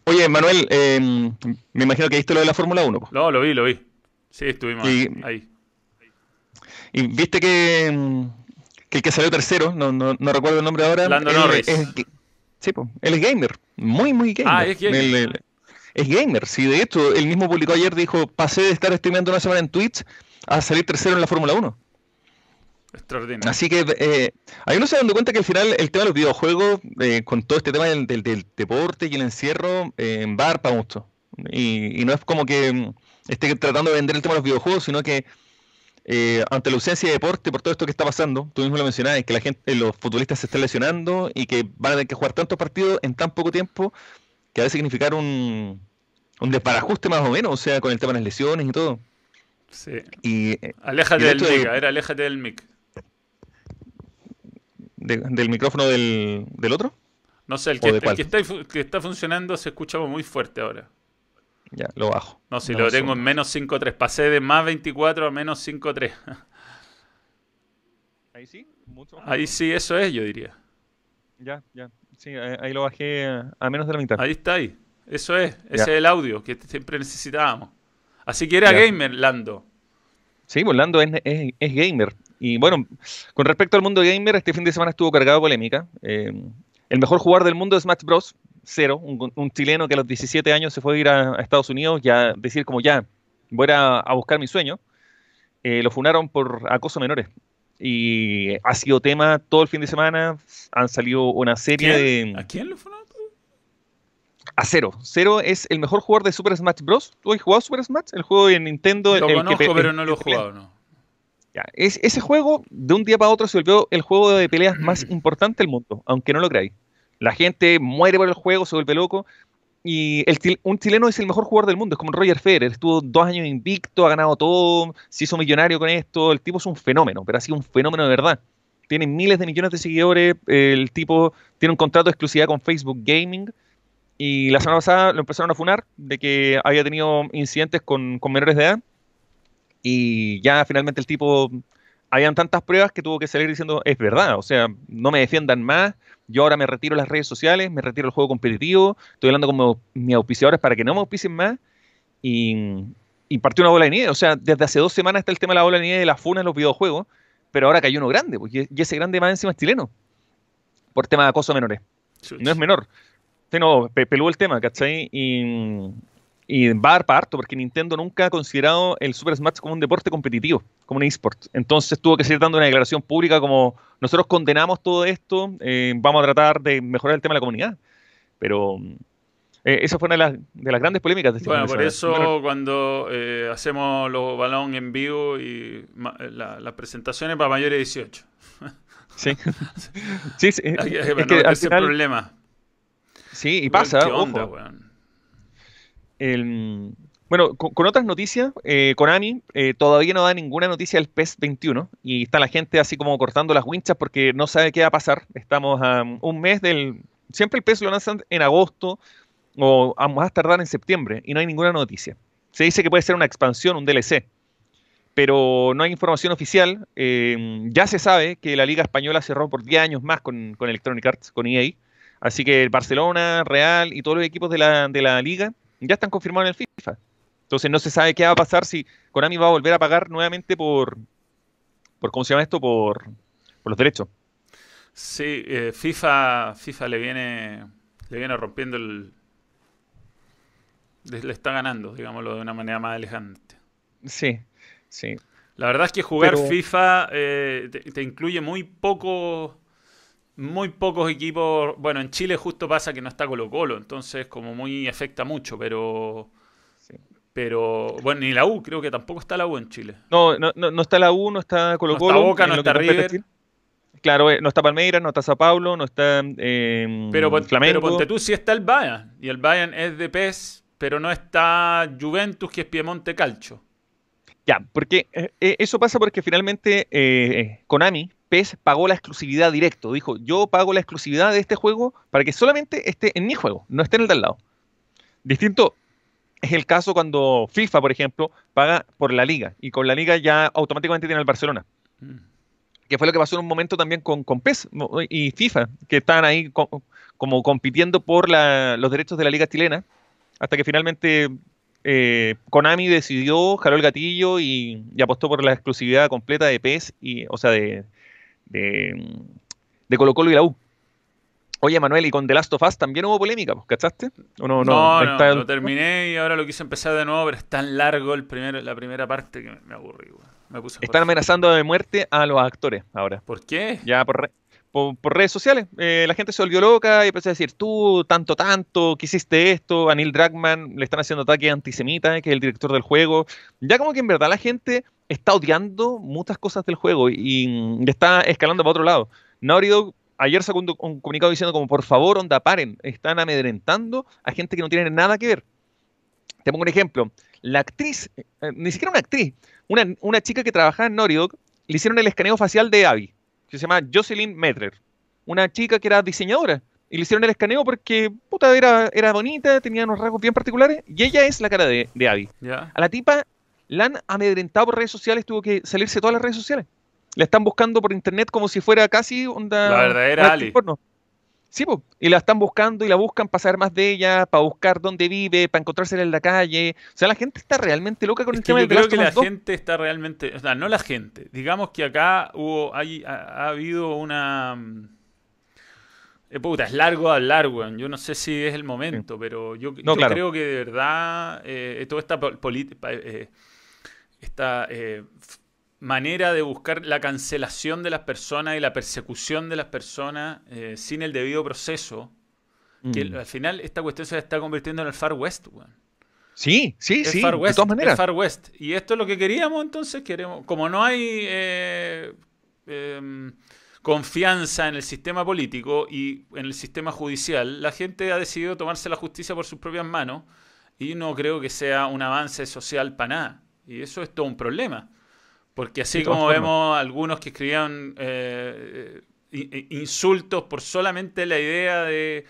[SPEAKER 3] Oye, Manuel, em, me imagino que viste lo de la Fórmula 1.
[SPEAKER 1] No, lo vi, lo vi. Sí, estuvimos ahí.
[SPEAKER 3] Y viste que em, que el que salió tercero, no, no, no recuerdo el nombre ahora.
[SPEAKER 1] Lando Norris.
[SPEAKER 3] sí, pues, él es gamer, muy, muy gamer.
[SPEAKER 1] Ah, es gamer.
[SPEAKER 3] es gamer, sí, de hecho, él mismo publicó ayer, dijo, pasé de estar streameando una semana en Twitch a salir tercero en la Fórmula 1.
[SPEAKER 1] Extraordinario.
[SPEAKER 3] Así que eh, ahí uno se dando cuenta que al final el tema de los videojuegos, eh, con todo este tema del, del, deporte y el encierro, eh, va para mucho. Y, y, no es como que mm, esté tratando de vender el tema de los videojuegos, sino que eh, ante la ausencia de deporte, por todo esto que está pasando, tú mismo lo mencionabas, que la gente, los futbolistas se están lesionando y que van a tener que jugar tantos partidos en tan poco tiempo que va a significar un, un desparajuste más o menos, o sea, con el tema de las lesiones y todo.
[SPEAKER 1] Sí. Y, eh, aléjate del mic, a ver, aléjate del mic.
[SPEAKER 3] ¿Del micrófono del, del otro?
[SPEAKER 1] No sé, el, que, el que, está, que está funcionando se escucha muy fuerte ahora.
[SPEAKER 3] Ya, lo bajo.
[SPEAKER 1] No, si lo tengo en menos 5.3. Pasé de más 24 a menos 5.3.
[SPEAKER 3] Ahí sí, mucho
[SPEAKER 1] Ahí sí, eso es, yo diría.
[SPEAKER 3] Ya, ya. Sí, ahí lo bajé a menos de la mitad.
[SPEAKER 1] Ahí está ahí. Eso es. Ese es el audio que siempre necesitábamos. Así que era gamer, Lando.
[SPEAKER 3] Sí, pues Lando es, es, gamer. Y bueno, con respecto al mundo gamer, este fin de semana estuvo cargado de polémica. Eh, el mejor jugador del mundo es Smash Bros cero, un, chileno que a los 17 años se fue a ir a, Estados Unidos y a decir como ya, voy a, a buscar mi sueño, eh, lo funaron por acoso menores. Y ha sido tema todo el fin de semana, han salido una serie de...
[SPEAKER 1] ¿A quién lo funaron?
[SPEAKER 3] A Cero. Cero es el mejor jugador de Super Smash Bros. ¿Tú has jugado Super Smash? El juego de Nintendo.
[SPEAKER 1] Lo conozco, pero no lo he jugado, ¿no?
[SPEAKER 3] es, ese juego, de un día para otro, se volvió el juego de peleas más importante del mundo, aunque no lo creáis. La gente muere por el juego, se vuelve loco. Y el, un chileno es el mejor jugador del mundo, es como Roger Federer, estuvo dos años invicto, ha ganado todo, se hizo millonario con esto, el tipo es un fenómeno, pero ha sido un fenómeno de verdad. Tiene miles de millones de seguidores, el tipo tiene un contrato de exclusividad con Facebook Gaming y la semana pasada lo empezaron a funar de que había tenido incidentes con, menores de edad Y ya finalmente el tipo, habían tantas pruebas que tuvo que salir diciendo, es verdad, o sea, no me defiendan más, yo ahora me retiro de las redes sociales, me retiro del juego competitivo, estoy hablando con mis auspiciadores para que no me auspicien más. Y, y partió una bola de nieve. O sea, desde hace dos semanas está el tema de la bola de nieve de las funas en los videojuegos, pero ahora cayó uno grande, porque y ese grande más encima es chileno, por tema de acoso menores. No es menor. no, peló el tema, ¿cachai? Y, y va a dar para harto, porque Nintendo nunca ha considerado el Super Smash como un deporte competitivo, como un eSport. Entonces tuvo que seguir dando una declaración pública como nosotros condenamos todo esto, eh, vamos a tratar de mejorar el tema de la comunidad. Pero eh, esa fue una de las, grandes polémicas de
[SPEAKER 1] este Bueno, por eso cuando eh, hacemos los balón en vivo y las presentaciones para mayores de 18.
[SPEAKER 3] Sí. sí, sí.
[SPEAKER 1] Es, que, al final, problema.
[SPEAKER 3] Sí, y pasa. ¿Qué onda, bueno, con, otras noticias, eh, Konami eh, todavía no da ninguna noticia del PES 21 y está la gente así como cortando las winchas porque no sabe qué va a pasar. Estamos a un mes del... Siempre el PES lo lanzan en agosto o a más tardar en septiembre y no hay ninguna noticia. Se dice que puede ser una expansión, un DLC, pero no hay información oficial. Eh, ya se sabe que la Liga Española cerró por 10 años más con, Electronic Arts, con EA. Así que Barcelona, Real y todos los equipos de la, de la liga ya están confirmados en el FIFA. Entonces no se sabe qué va a pasar si Konami va a volver a pagar nuevamente por, por ¿cómo se llama esto? Por, por los derechos.
[SPEAKER 1] Sí, eh, FIFA, FIFA le viene, le viene rompiendo el, le está ganando, digámoslo de una manera más elegante.
[SPEAKER 3] Sí, sí.
[SPEAKER 1] La verdad es que jugar FIFA eh, te, incluye muy pocos muy pocos equipos. Bueno, en Chile justo pasa que no está Colo Colo, entonces como muy afecta mucho, pero pero bueno, ni la U, creo que tampoco está la U en Chile.
[SPEAKER 3] No, no, no, está la U, no está Colo Colo.
[SPEAKER 1] No está Boca, no está River.
[SPEAKER 3] Claro, eh, no está Palmeiras, no está Sao Paulo, no está eh,
[SPEAKER 1] pero, Flamengo. Pero ponte tú, sí está el Bayern. Y el Bayern es de PES, pero no está Juventus, que es Piemonte Calcio.
[SPEAKER 3] Ya, porque eh, eh, eso pasa porque finalmente eh, Konami, PES, pagó la exclusividad directo. Dijo, yo pago la exclusividad de este juego para que solamente esté en mi juego, no esté en el de al lado. Distinto es el caso cuando FIFA, por ejemplo, paga por la liga y con la liga ya automáticamente tiene el Barcelona. Mm. Que fue lo que pasó en un momento también con, con PES y FIFA, que estaban ahí como compitiendo por los derechos de la liga chilena hasta que finalmente eh, Konami decidió, jaló el gatillo y, apostó por la exclusividad completa de PES, y, o sea, de, de, Colo Colo y la U. Oye, Manuel, y con The Last of Us también hubo polémica, ¿cachaste?
[SPEAKER 1] no, no, no, lo terminé y ahora lo quise empezar de nuevo, pero es tan largo el primer, la primera parte que me, aburrí.
[SPEAKER 3] Están amenazando de muerte a los actores ahora.
[SPEAKER 1] ¿Por qué?
[SPEAKER 3] Ya por, por, redes sociales. Eh, la gente se volvió loca y empezó a decir, tú, tanto, tanto, que hiciste esto, a Neil Druckmann le están haciendo ataque antisemita, que es el director del juego. Ya como que en verdad la gente está odiando muchas cosas del juego y, está escalando para otro lado. Naughty Dog ayer sacó un, comunicado diciendo como, por favor, onda, paren, están amedrentando a gente que no tiene nada que ver. Te pongo un ejemplo. La actriz, eh, ni siquiera una actriz, una, una chica que trabajaba en Naughty Dog, le hicieron el escaneo facial de Abby que se llama Jocelyn Medler, una chica que era diseñadora. Y le hicieron el escaneo porque, puta, era, era bonita, tenía unos rasgos bien particulares, y ella es la cara de, de Abby. A la tipa la han amedrentado por redes sociales, tuvo que salirse todas las redes sociales. La están buscando por internet como si fuera casi onda...
[SPEAKER 1] La verdadera Ali.
[SPEAKER 3] Sí, y la están buscando y la buscan para saber más de ella, para buscar dónde vive, para encontrársela en la calle. O sea, la gente está realmente loca con el tema
[SPEAKER 1] yo creo que la gente está realmente, o sea, no la gente. Digamos que acá hubo, hay, ha, habido una mm, eh, puta, es largo a largo. Yo no sé si es el momento, pero yo, creo que de verdad eh, toda esta política, eh, esta eh, manera de buscar la cancelación de las personas y la persecución de las personas eh, sin el debido proceso, que mm. al final esta cuestión se está convirtiendo en el Far West.
[SPEAKER 3] Sí, sí, sí, de todas maneras.
[SPEAKER 1] El Far West. Y esto es lo que queríamos, entonces queremos, como no hay eh, em, confianza en el sistema político y en el sistema judicial, la gente ha decidido tomarse la justicia por sus propias manos y no creo que sea un avance social para nada. Y eso es todo un problema. Porque así como vemos algunos que escribían eh, insultos por solamente la idea de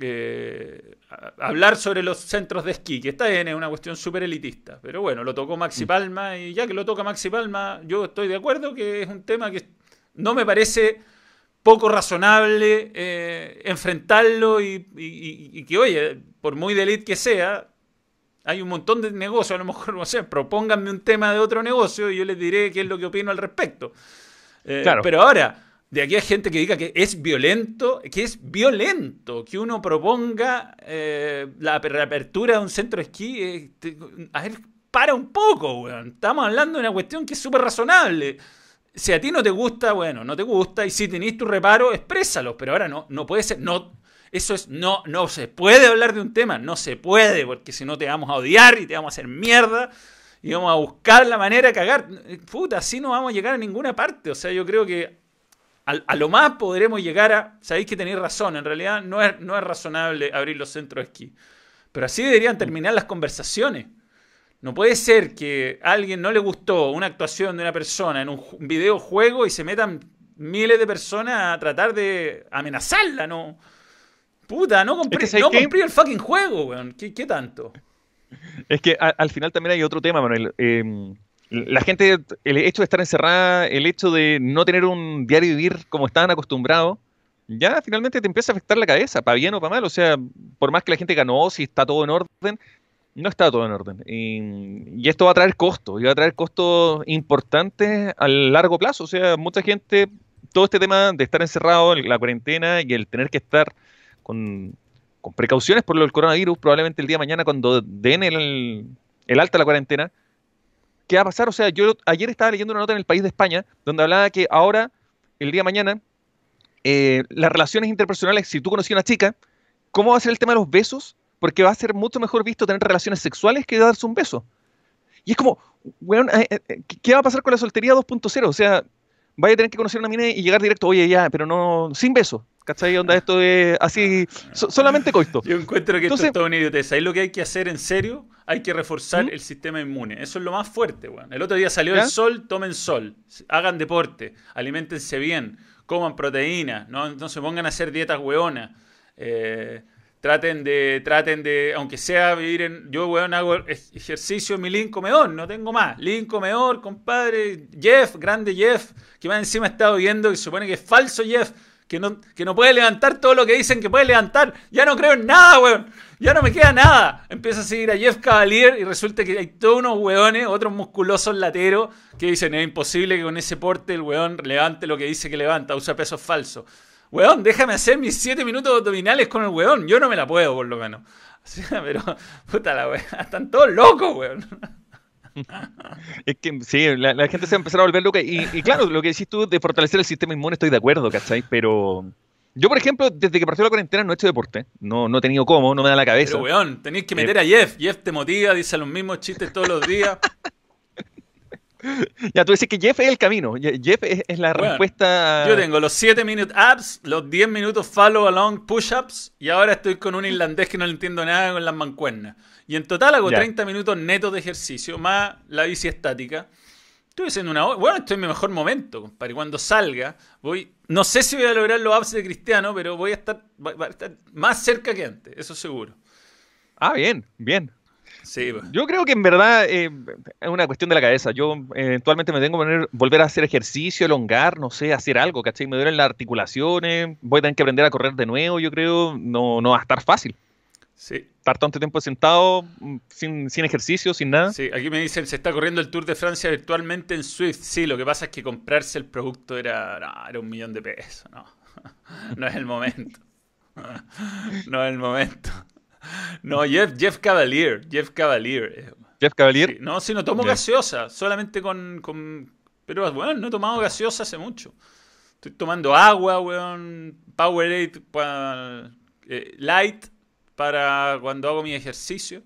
[SPEAKER 1] eh, hablar sobre los centros de esquí, que está bien, es una cuestión súper elitista. Pero bueno, lo tocó Maxi mm. Palma y ya que lo toca Maxi Palma, yo estoy de acuerdo que es un tema que no me parece poco razonable eh, enfrentarlo y, que, oye, por muy de elite que sea, hay un montón de negocios, a lo mejor, no sé, propónganme un tema de otro negocio y yo les diré qué es lo que opino al respecto. Eh, pero ahora, de aquí hay gente que diga que es violento, que es violento que uno proponga eh, la reapertura de un centro de esquí. Eh, a ver, para un poco, weón. Estamos hablando de una cuestión que es súper razonable. Si a ti no te gusta, bueno, no te gusta. Y si tenés tu reparo, exprésalo. Pero ahora no, no puede ser. No, eso es, no, no se puede hablar de un tema. No se puede, porque si no te vamos a odiar y te vamos a hacer mierda. Y vamos a buscar la manera de cagar. Puta, así no vamos a llegar a ninguna parte. O sea, yo creo que a, lo más podremos llegar a. Sabéis que tenéis razón, en realidad no es, no es razonable abrir los centros de esquí. Pero así deberían terminar las conversaciones. No puede ser que a alguien no le gustó una actuación de una persona en un videojuego y se metan miles de personas a tratar de amenazarla, ¿no? Puta, no compré, no compré el fucking juego, weón. ¿Qué, tanto?
[SPEAKER 3] Es que al final también hay otro tema, Manuel. Eh, la gente, el hecho de estar encerrada, el hecho de no tener un diario vivir como estaban acostumbrados, ya finalmente te empieza a afectar la cabeza, para bien o para mal. O sea, por más que la gente ganó, si está todo en orden, no está todo en orden. Y, esto va a traer costos, y va a traer costos importantes a largo plazo. O sea, mucha gente, todo este tema de estar encerrado, en la cuarentena y el tener que estar con, precauciones por lo del coronavirus, probablemente el día de mañana cuando den el, alta a la cuarentena, ¿qué va a pasar? O sea, yo ayer estaba leyendo una nota en el país de España donde hablaba que ahora, el día de mañana, eh, las relaciones interpersonales, si tú conocías a una chica, ¿cómo va a ser el tema de los besos? Porque va a ser mucho mejor visto tener relaciones sexuales que darse un beso. Y es como, eh, eh, ¿qué va a pasar con la soltería 2.0? O sea, vaya a tener que conocer una mina y llegar directo, oye, ya, pero no, sin beso. ¿Cachai? Onda, esto es así, solamente coito.
[SPEAKER 1] Yo encuentro que esto es todo una idioteza. Ahí lo que hay que hacer en serio, hay que reforzar ¿Mm? el sistema inmune. Eso es lo más fuerte, weón. El otro día salió el sol, tomen sol. Hagan deporte, alimentense bien, coman proteínas, no, se pongan a hacer dietas weonas. Eh, traten de, traten de, aunque sea vivir en. Yo, weón, hago ejercicio en mi link comedor, no tengo más. Link comedor, compadre. Jeff, grande Jeff, que más encima he estado viendo que supone que es falso Jeff que no, que no puede levantar todo lo que dicen que puede levantar. Ya no creo en nada, weón. Ya no me queda nada. Empieza a seguir a Jeff Cavalier y resulta que hay todos unos weones, otros musculosos lateros, que dicen es imposible que con ese porte el weón levante lo que dice que levanta, usa pesos falsos. Weón, déjame hacer mis 7 minutos abdominales con el weón. Yo no me la puedo, por lo menos. pero, puta la weón, están todos locos, weón.
[SPEAKER 3] es que sí, la, gente se va a empezar a volver loca. Y, claro, lo que decís tú de fortalecer el sistema inmune, estoy de acuerdo, ¿cachai? Pero yo, por ejemplo, desde que partió la cuarentena no he hecho deporte. No, no he tenido cómo, no me da la cabeza.
[SPEAKER 1] Pero, weón, tenéis que meter a Jeff. Jeff te motiva, dice los mismos chistes todos los días.
[SPEAKER 3] Ya, tú dices que Jeff es el camino. Jeff es, la respuesta.
[SPEAKER 1] Yo tengo los 7 minutos apps, los 10 minutos follow along push-ups y ahora estoy con un irlandés que no le entiendo nada con las mancuernas. Y en total hago 30 minutos netos de ejercicio, más la bici estática. Estoy haciendo una Bueno, estoy en mi mejor momento, compadre. Cuando salga, voy. No sé si voy a lograr los apps de Cristiano, pero voy a estar, a estar más cerca que antes, eso seguro.
[SPEAKER 3] Ah, bien, bien.
[SPEAKER 1] Sí.
[SPEAKER 3] Yo creo que en verdad eh, es una cuestión de la cabeza. Yo eventualmente me tengo que poner, volver a hacer ejercicio, elongar, no sé, hacer algo, ¿cachai? Me duelen las articulaciones, voy a tener que aprender a correr de nuevo, yo creo. No, no va a estar fácil.
[SPEAKER 1] Sí.
[SPEAKER 3] Estar tanto tiempo sentado, mm, sin, sin, ejercicio, sin nada.
[SPEAKER 1] Sí, aquí me dicen, se está corriendo el Tour de Francia virtualmente en Swift. Sí, lo que pasa es que comprarse el producto era, era un millón de pesos. No, no es el momento. No es el momento. No, Jeff, Jeff Cavalier. Jeff Cavalier.
[SPEAKER 3] Jeff Cavalier.
[SPEAKER 1] no, si no tomo gaseosa, solamente con, con, Pero bueno, no he tomado gaseosa hace mucho. Estoy tomando agua, weón. Powerade eh, Light para cuando hago mi ejercicio.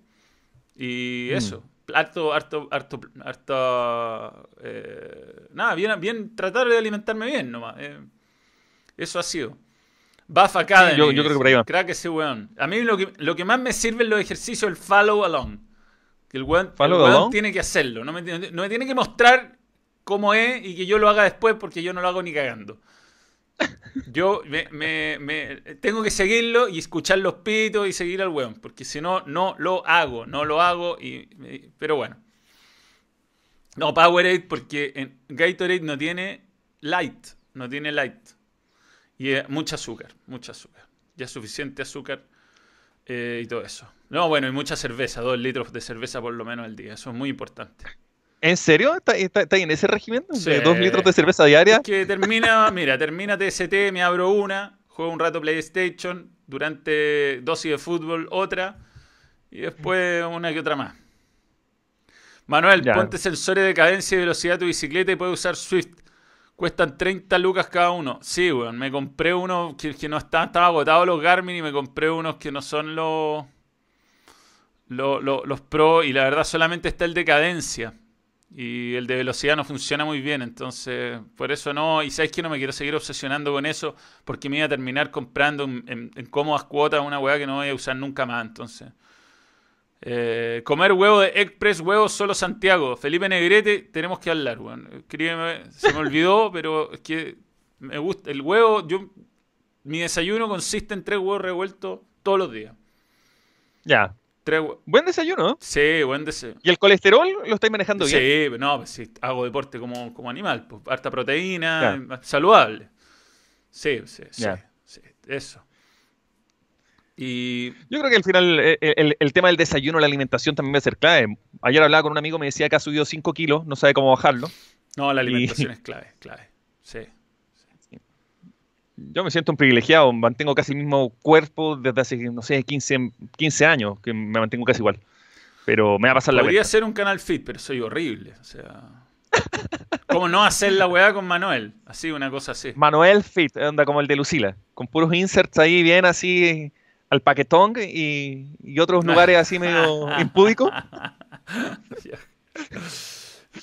[SPEAKER 1] Y mm. eso. Harto, harto, harto, harto. Eh, nada, bien, bien, tratar de alimentarme bien nomás. Eh. eso ha sido. Buff Academy.
[SPEAKER 3] yo, yo, creo que por ahí va.
[SPEAKER 1] Crack ese weón. A mí lo que, lo que más me sirve en los ejercicios es el follow along. Que el weón, tiene que hacerlo. No me, no me tiene que mostrar cómo es y que yo lo haga después porque yo no lo hago ni cagando. Yo me, me- me- tengo que seguirlo y escuchar los pitos y seguir al weón, porque si no, no lo hago, no lo hago, y, pero bueno. No, Powerade porque en Gatorade no tiene light, no tiene light. Y es mucha azúcar, mucha azúcar. Ya suficiente azúcar eh, y todo eso. No, bueno, y mucha cerveza, dos litros de cerveza por lo menos al día, eso es muy importante.
[SPEAKER 3] ¿En serio? ¿Está, está, está en ese régimen?
[SPEAKER 1] Sí.
[SPEAKER 3] ¿De dos litros de cerveza diaria?
[SPEAKER 1] Es que termina, mira, termina TST, me abro una, juego un rato PlayStation, durante dosis de fútbol otra, y después una que otra más. Manuel,
[SPEAKER 3] Ya.
[SPEAKER 1] ponte sensores de cadencia y velocidad de tu bicicleta y puedes usar Swift. Cuestan 30 lucas cada uno. Sí, weón, me compré uno que, que no está, estaba agotado los Garmin y me compré unos que no son los, los, los, los Pro y la verdad solamente está el de cadencia. Y el de velocidad no funciona muy bien, entonces por eso no. Y sabes que no me quiero seguir obsesionando con eso, porque me iba a terminar comprando en, en- en cómodas cuotas una weá que no voy a usar nunca más. Entonces, Eh, comer huevo de Express, huevos solo Santiago. Felipe Negrete, tenemos que hablar. Escríbeme, se me olvidó, pero es que me gusta. El huevo, yo. Mi desayuno consiste en tres huevos revueltos todos los días.
[SPEAKER 3] Ya.
[SPEAKER 1] Tres
[SPEAKER 3] Buen desayuno.
[SPEAKER 1] Sí, buen deseo.
[SPEAKER 3] ¿Y el colesterol lo estáis manejando bien?
[SPEAKER 1] Sí, no, pues sí, hago deporte como, como animal, pues, harta proteína, saludable. Sí, sí, sí,
[SPEAKER 3] Ya.
[SPEAKER 1] sí, eso. Y
[SPEAKER 3] Yo creo que al final eh, el, el tema del desayuno, la alimentación también va a ser clave. Ayer hablaba con un amigo, me decía que ha subido 5 kilos, no sabe cómo bajarlo.
[SPEAKER 1] no, la
[SPEAKER 3] Y-
[SPEAKER 1] alimentación es clave, clave. Sí.
[SPEAKER 3] Yo me siento un privilegiado, mantengo casi el mismo cuerpo desde hace, no sé, 15, 15 años, que me mantengo casi igual. Pero me va a pasar la
[SPEAKER 1] Podría ser un canal fit, pero soy horrible. O sea. ¿Cómo no hacer la weá con Manuel? Así, una cosa así.
[SPEAKER 3] Manuel Fit, anda como el de Lucila, con puros inserts ahí bien así al paquetón y, y otros lugares así medio impúdicos.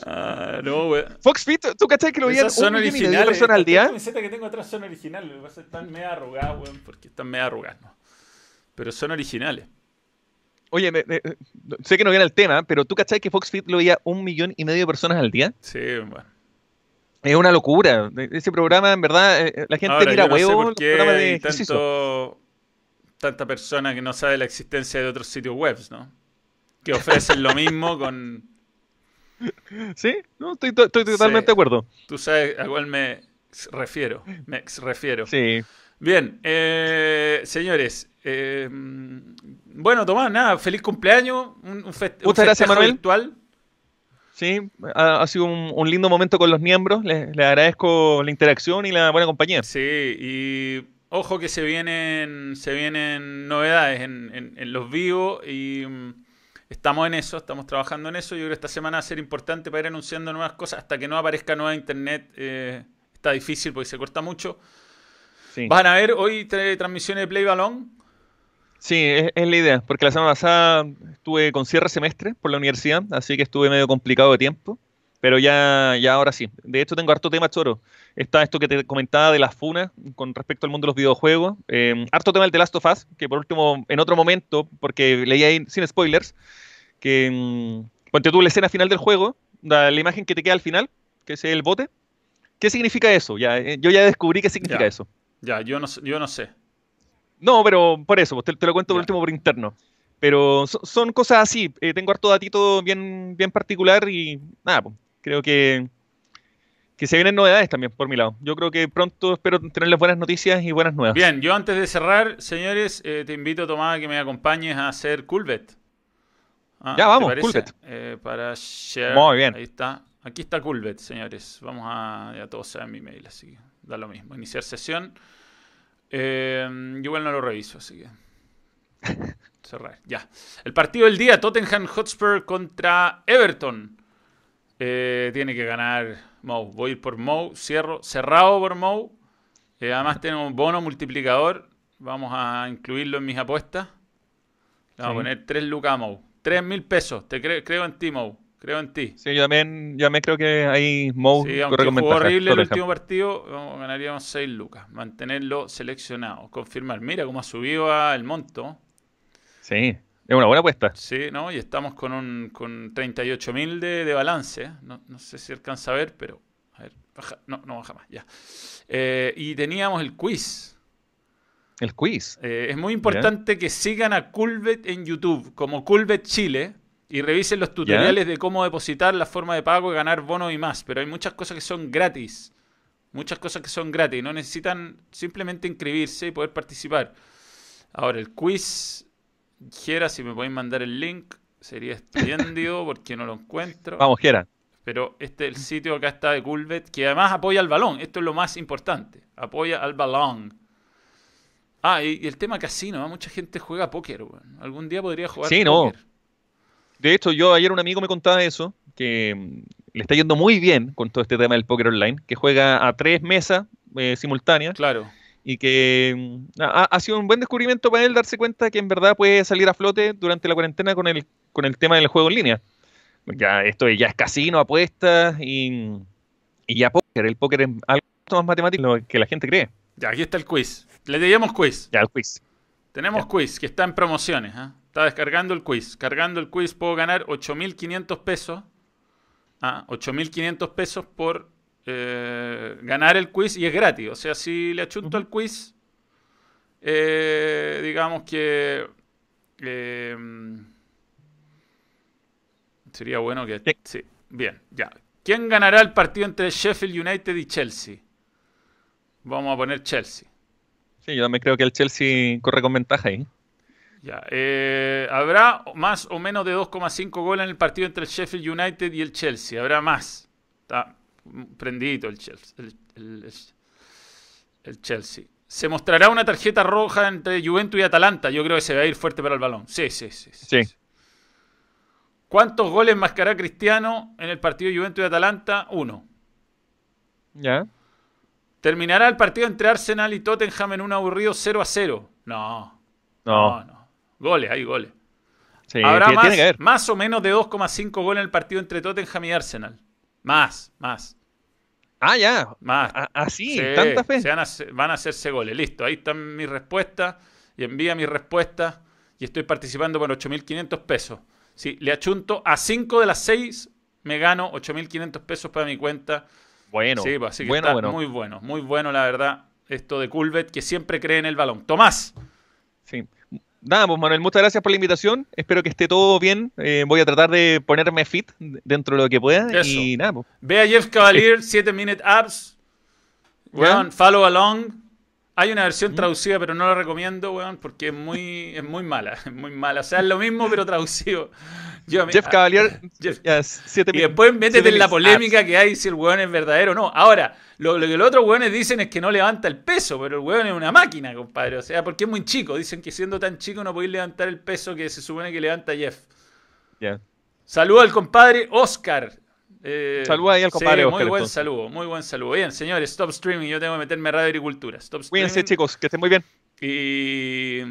[SPEAKER 1] Ah, no, weá.
[SPEAKER 3] Fox Fit, ¿tú cachai que lo veían un millón y medio de personas al día?
[SPEAKER 1] camiseta que tengo atrás son originales. Lo que pasa es que están medio arrugadas, weón, porque están medio arrugadas, ¿no? Pero son originales.
[SPEAKER 3] Oye, me- me- sé que no viene el tema, pero ¿tú cachai que Fox Fit lo veía un millón y medio de personas al día?
[SPEAKER 1] Sí, bueno.
[SPEAKER 3] Es una locura. Ese programa, en verdad, eh, la gente
[SPEAKER 1] Ahora,
[SPEAKER 3] mira
[SPEAKER 1] yo no sé por
[SPEAKER 3] los
[SPEAKER 1] qué
[SPEAKER 3] programas de
[SPEAKER 1] hay
[SPEAKER 3] ejercicio.
[SPEAKER 1] tanto, tanta persona que no sabe la existencia de otros sitios web, ¿no? Que ofrecen lo mismo con...
[SPEAKER 3] Sí, no, estoy, to- estoy totalmente
[SPEAKER 1] Sí.
[SPEAKER 3] de acuerdo.
[SPEAKER 1] Tú sabes a cuál me refiero. Me refiero.
[SPEAKER 3] Sí.
[SPEAKER 1] Bien, eh, señores. eh, bueno, Tomás, nada, feliz cumpleaños. Un, un un
[SPEAKER 3] Muchas gracias, Manuel.
[SPEAKER 1] virtual.
[SPEAKER 3] Sí, ha, ha sido un, un lindo momento con los miembros. Les, les agradezco la interacción y la buena compañía.
[SPEAKER 1] Sí, y ojo que se vienen, se vienen novedades en, en- en los vivos y mm, estamos en eso, estamos trabajando en eso. Yo creo que esta semana va a ser importante para ir anunciando nuevas cosas. Hasta que no aparezca nueva internet eh, está difícil porque se corta mucho.
[SPEAKER 3] Sí,
[SPEAKER 1] ¿Van a ver hoy tra- transmisiones de Play Balón?
[SPEAKER 3] Sí, es, es la idea, porque la semana pasada estuve con cierre semestre por la universidad, así que estuve medio complicado de tiempo, pero ya, ya ahora sí. De hecho, tengo harto tema choro. Está esto que te comentaba de las funas con respecto al mundo de los videojuegos. Eh, harto tema del The Last of Us, que por último, en otro momento, porque leí ahí sin spoilers, que mm, ponte tú la escena final del juego, la, la imagen que te queda al final, que es el bote. ¿Qué significa eso? Ya, eh, yo ya descubrí qué significa
[SPEAKER 1] Ya.
[SPEAKER 3] eso.
[SPEAKER 1] Ya, yo no, yo no sé.
[SPEAKER 3] No, pero por eso, pues, te, te lo cuento por
[SPEAKER 1] Ya.
[SPEAKER 3] último por interno. Pero so- son cosas así. eh, tengo harto datito bien, bien particular y nada, pues, creo que, que se vienen novedades también por mi lado. Yo creo que pronto espero tenerles buenas noticias y buenas nuevas.
[SPEAKER 1] Bien, yo antes de cerrar, señores, eh, te invito, Tomás, a que me acompañes a hacer Coolbet. Ah,
[SPEAKER 3] Ya,
[SPEAKER 1] ¿te
[SPEAKER 3] vamos? Coolbet.
[SPEAKER 1] Eh, para share.
[SPEAKER 3] Muy bien.
[SPEAKER 1] Ahí está. Aquí está Coolbet, señores. Vamos a. Ya todos saben mi mail, así que da lo mismo. Iniciar sesión. Eh, yo igual no lo reviso, así que. Cerrar. Ya. El partido del día: Tottenham Hotspur contra Everton. Eh, tiene que ganar Mou. Voy a ir por Mou. Cierro. Cerrado por Mou. Eh, además tenemos un bono multiplicador. Vamos a incluirlo en mis apuestas. Le vamos
[SPEAKER 3] Sí.
[SPEAKER 1] a poner 3 lucas a Mou. 3 mil pesos. Te cre- creo en ti, Mou. Creo en ti.
[SPEAKER 3] Sí, yo también, yo también creo que ahí Mo
[SPEAKER 1] Sí, aunque
[SPEAKER 3] ventaja.
[SPEAKER 1] horrible el último partido, ganaríamos 6 lucas. Mantenerlo seleccionado. Confirmar. Mira cómo ha subido el monto.
[SPEAKER 3] Sí, es una buena apuesta.
[SPEAKER 1] Sí, ¿no? Y estamos con un con 38.000 de, de balance. No, no sé si alcanza a ver, pero A ver, baja. No, no baja más, ya. Eh, y teníamos el quiz.
[SPEAKER 3] El quiz.
[SPEAKER 1] Eh, es muy importante que sigan a Culvet en YouTube, como Culvet Chile, y revisen los tutoriales de cómo depositar, la forma de pago, ganar bonos y más. Pero hay muchas cosas que son gratis. Muchas cosas que son gratis. No necesitan simplemente inscribirse y poder participar. Ahora, el quiz. Jera, si me pueden mandar el link, sería espléndido porque no lo encuentro.
[SPEAKER 3] Vamos, Jera.
[SPEAKER 1] Pero este el sitio acá está de Culvet, que además apoya al balón. Esto es lo más importante. Apoya al balón. Ah, y, el tema casino. ¿eh? Mucha gente juega póker. Bueno. Algún día podría jugar
[SPEAKER 3] sí, póker. No. De hecho, yo ayer un amigo me contaba eso, que mm, le está yendo muy bien con todo este tema del póker online, que juega a tres mesas eh, simultáneas.
[SPEAKER 1] Claro.
[SPEAKER 3] Y que mm, ha, sido un buen descubrimiento para él darse cuenta que en verdad puede salir a flote durante la cuarentena con el, con el tema del juego en línea. Ya esto ya es casino, apuestas y, y ya póker. El póker es algo más matemático que la gente cree.
[SPEAKER 1] Ya, aquí está el quiz. Le diríamos quiz.
[SPEAKER 3] Ya, el quiz.
[SPEAKER 1] Tenemos quiz que está en promociones. ¿eh? Está descargando el quiz. Cargando el quiz puedo ganar 8.500 pesos. Ah, 8.500 pesos por eh, ganar el quiz y es gratis. O sea, si le achunto al quiz, eh, digamos que eh, sería bueno que... Sí. Bien, ya. ¿Quién ganará el partido entre Sheffield United y Chelsea? Vamos a poner Chelsea.
[SPEAKER 3] Sí, yo también creo que el Chelsea corre con ventaja ahí.
[SPEAKER 1] Ya, eh, habrá más o menos de 2,5 goles en el partido entre el Sheffield United y el Chelsea. Habrá más. Está prendidito el Chelsea. El, Chelsea. Se mostrará una tarjeta roja entre Juventus y Atalanta. Yo creo que se va a ir fuerte para el balón. Sí, sí, sí.
[SPEAKER 3] Sí.
[SPEAKER 1] ¿Cuántos goles mascará Cristiano en el partido Juventus y Atalanta? Uno.
[SPEAKER 3] Ya.
[SPEAKER 1] ¿Terminará el partido entre Arsenal y Tottenham en un aburrido 0 a 0? No. No, no. Goles, hay goles. Habrá más, más o menos de 2,5 goles en el partido entre Tottenham y Arsenal. Más, más.
[SPEAKER 3] Ah, ya.
[SPEAKER 1] Más.
[SPEAKER 3] Así, tanta fe.
[SPEAKER 1] van, a, hacerse goles. Listo, ahí están mis respuestas. Y envía mis respuestas. Y estoy participando por 8.500 pesos. Si le achunto a 5 de las 6, me gano 8.500 pesos para mi cuenta.
[SPEAKER 3] Bueno,
[SPEAKER 1] sí, pues, así que está muy bueno, muy bueno, la verdad. Esto de Culvet, que siempre cree en el balón. Tomás.
[SPEAKER 3] Sí. Nada, pues Manuel, muchas gracias por la invitación. Espero que esté todo bien. Eh, voy a tratar de ponerme fit dentro de lo que pueda. Y nada, pues.
[SPEAKER 1] Ve a Jeff Cavalier, 7 Minute Apps. Weón, follow along. Hay una versión mm. traducida, pero no la recomiendo, weón, porque es muy, es muy mala. Es muy mala. O sea, es lo mismo, pero traducido.
[SPEAKER 3] Jeff Cavalier,
[SPEAKER 1] y después métete en la polémica que hay si el weón es verdadero o no. Ahora, lo, que los otros weones dicen es que no levanta el peso, pero el weón es una máquina, compadre. O sea, porque es muy chico. Dicen que siendo tan chico no podéis levantar el peso que se supone que levanta Jeff.
[SPEAKER 3] Ya.
[SPEAKER 1] Saludo al compadre Oscar. Eh,
[SPEAKER 3] saludo ahí al compadre
[SPEAKER 1] Muy buen saludo, muy buen saludo. Bien, señores, stop streaming. Yo tengo que meterme a Radio Agricultura. Stop streaming.
[SPEAKER 3] Cuídense, chicos, que estén muy bien.
[SPEAKER 1] Y.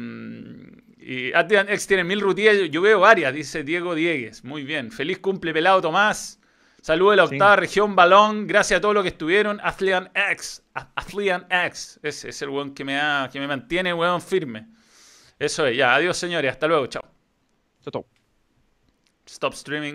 [SPEAKER 1] Y X tiene mil rutillas, yo veo varias, dice Diego Diegues. Muy bien. Feliz cumple, pelado Tomás. Saludos de la octava región, balón. Gracias a todos los que estuvieron. Athlean X. Athlean X. Ese es el weón que me, que me mantiene, weón, firme. Eso es, ya. Adiós, señores. Hasta luego. Chao.
[SPEAKER 3] Chao.
[SPEAKER 1] Stop streaming.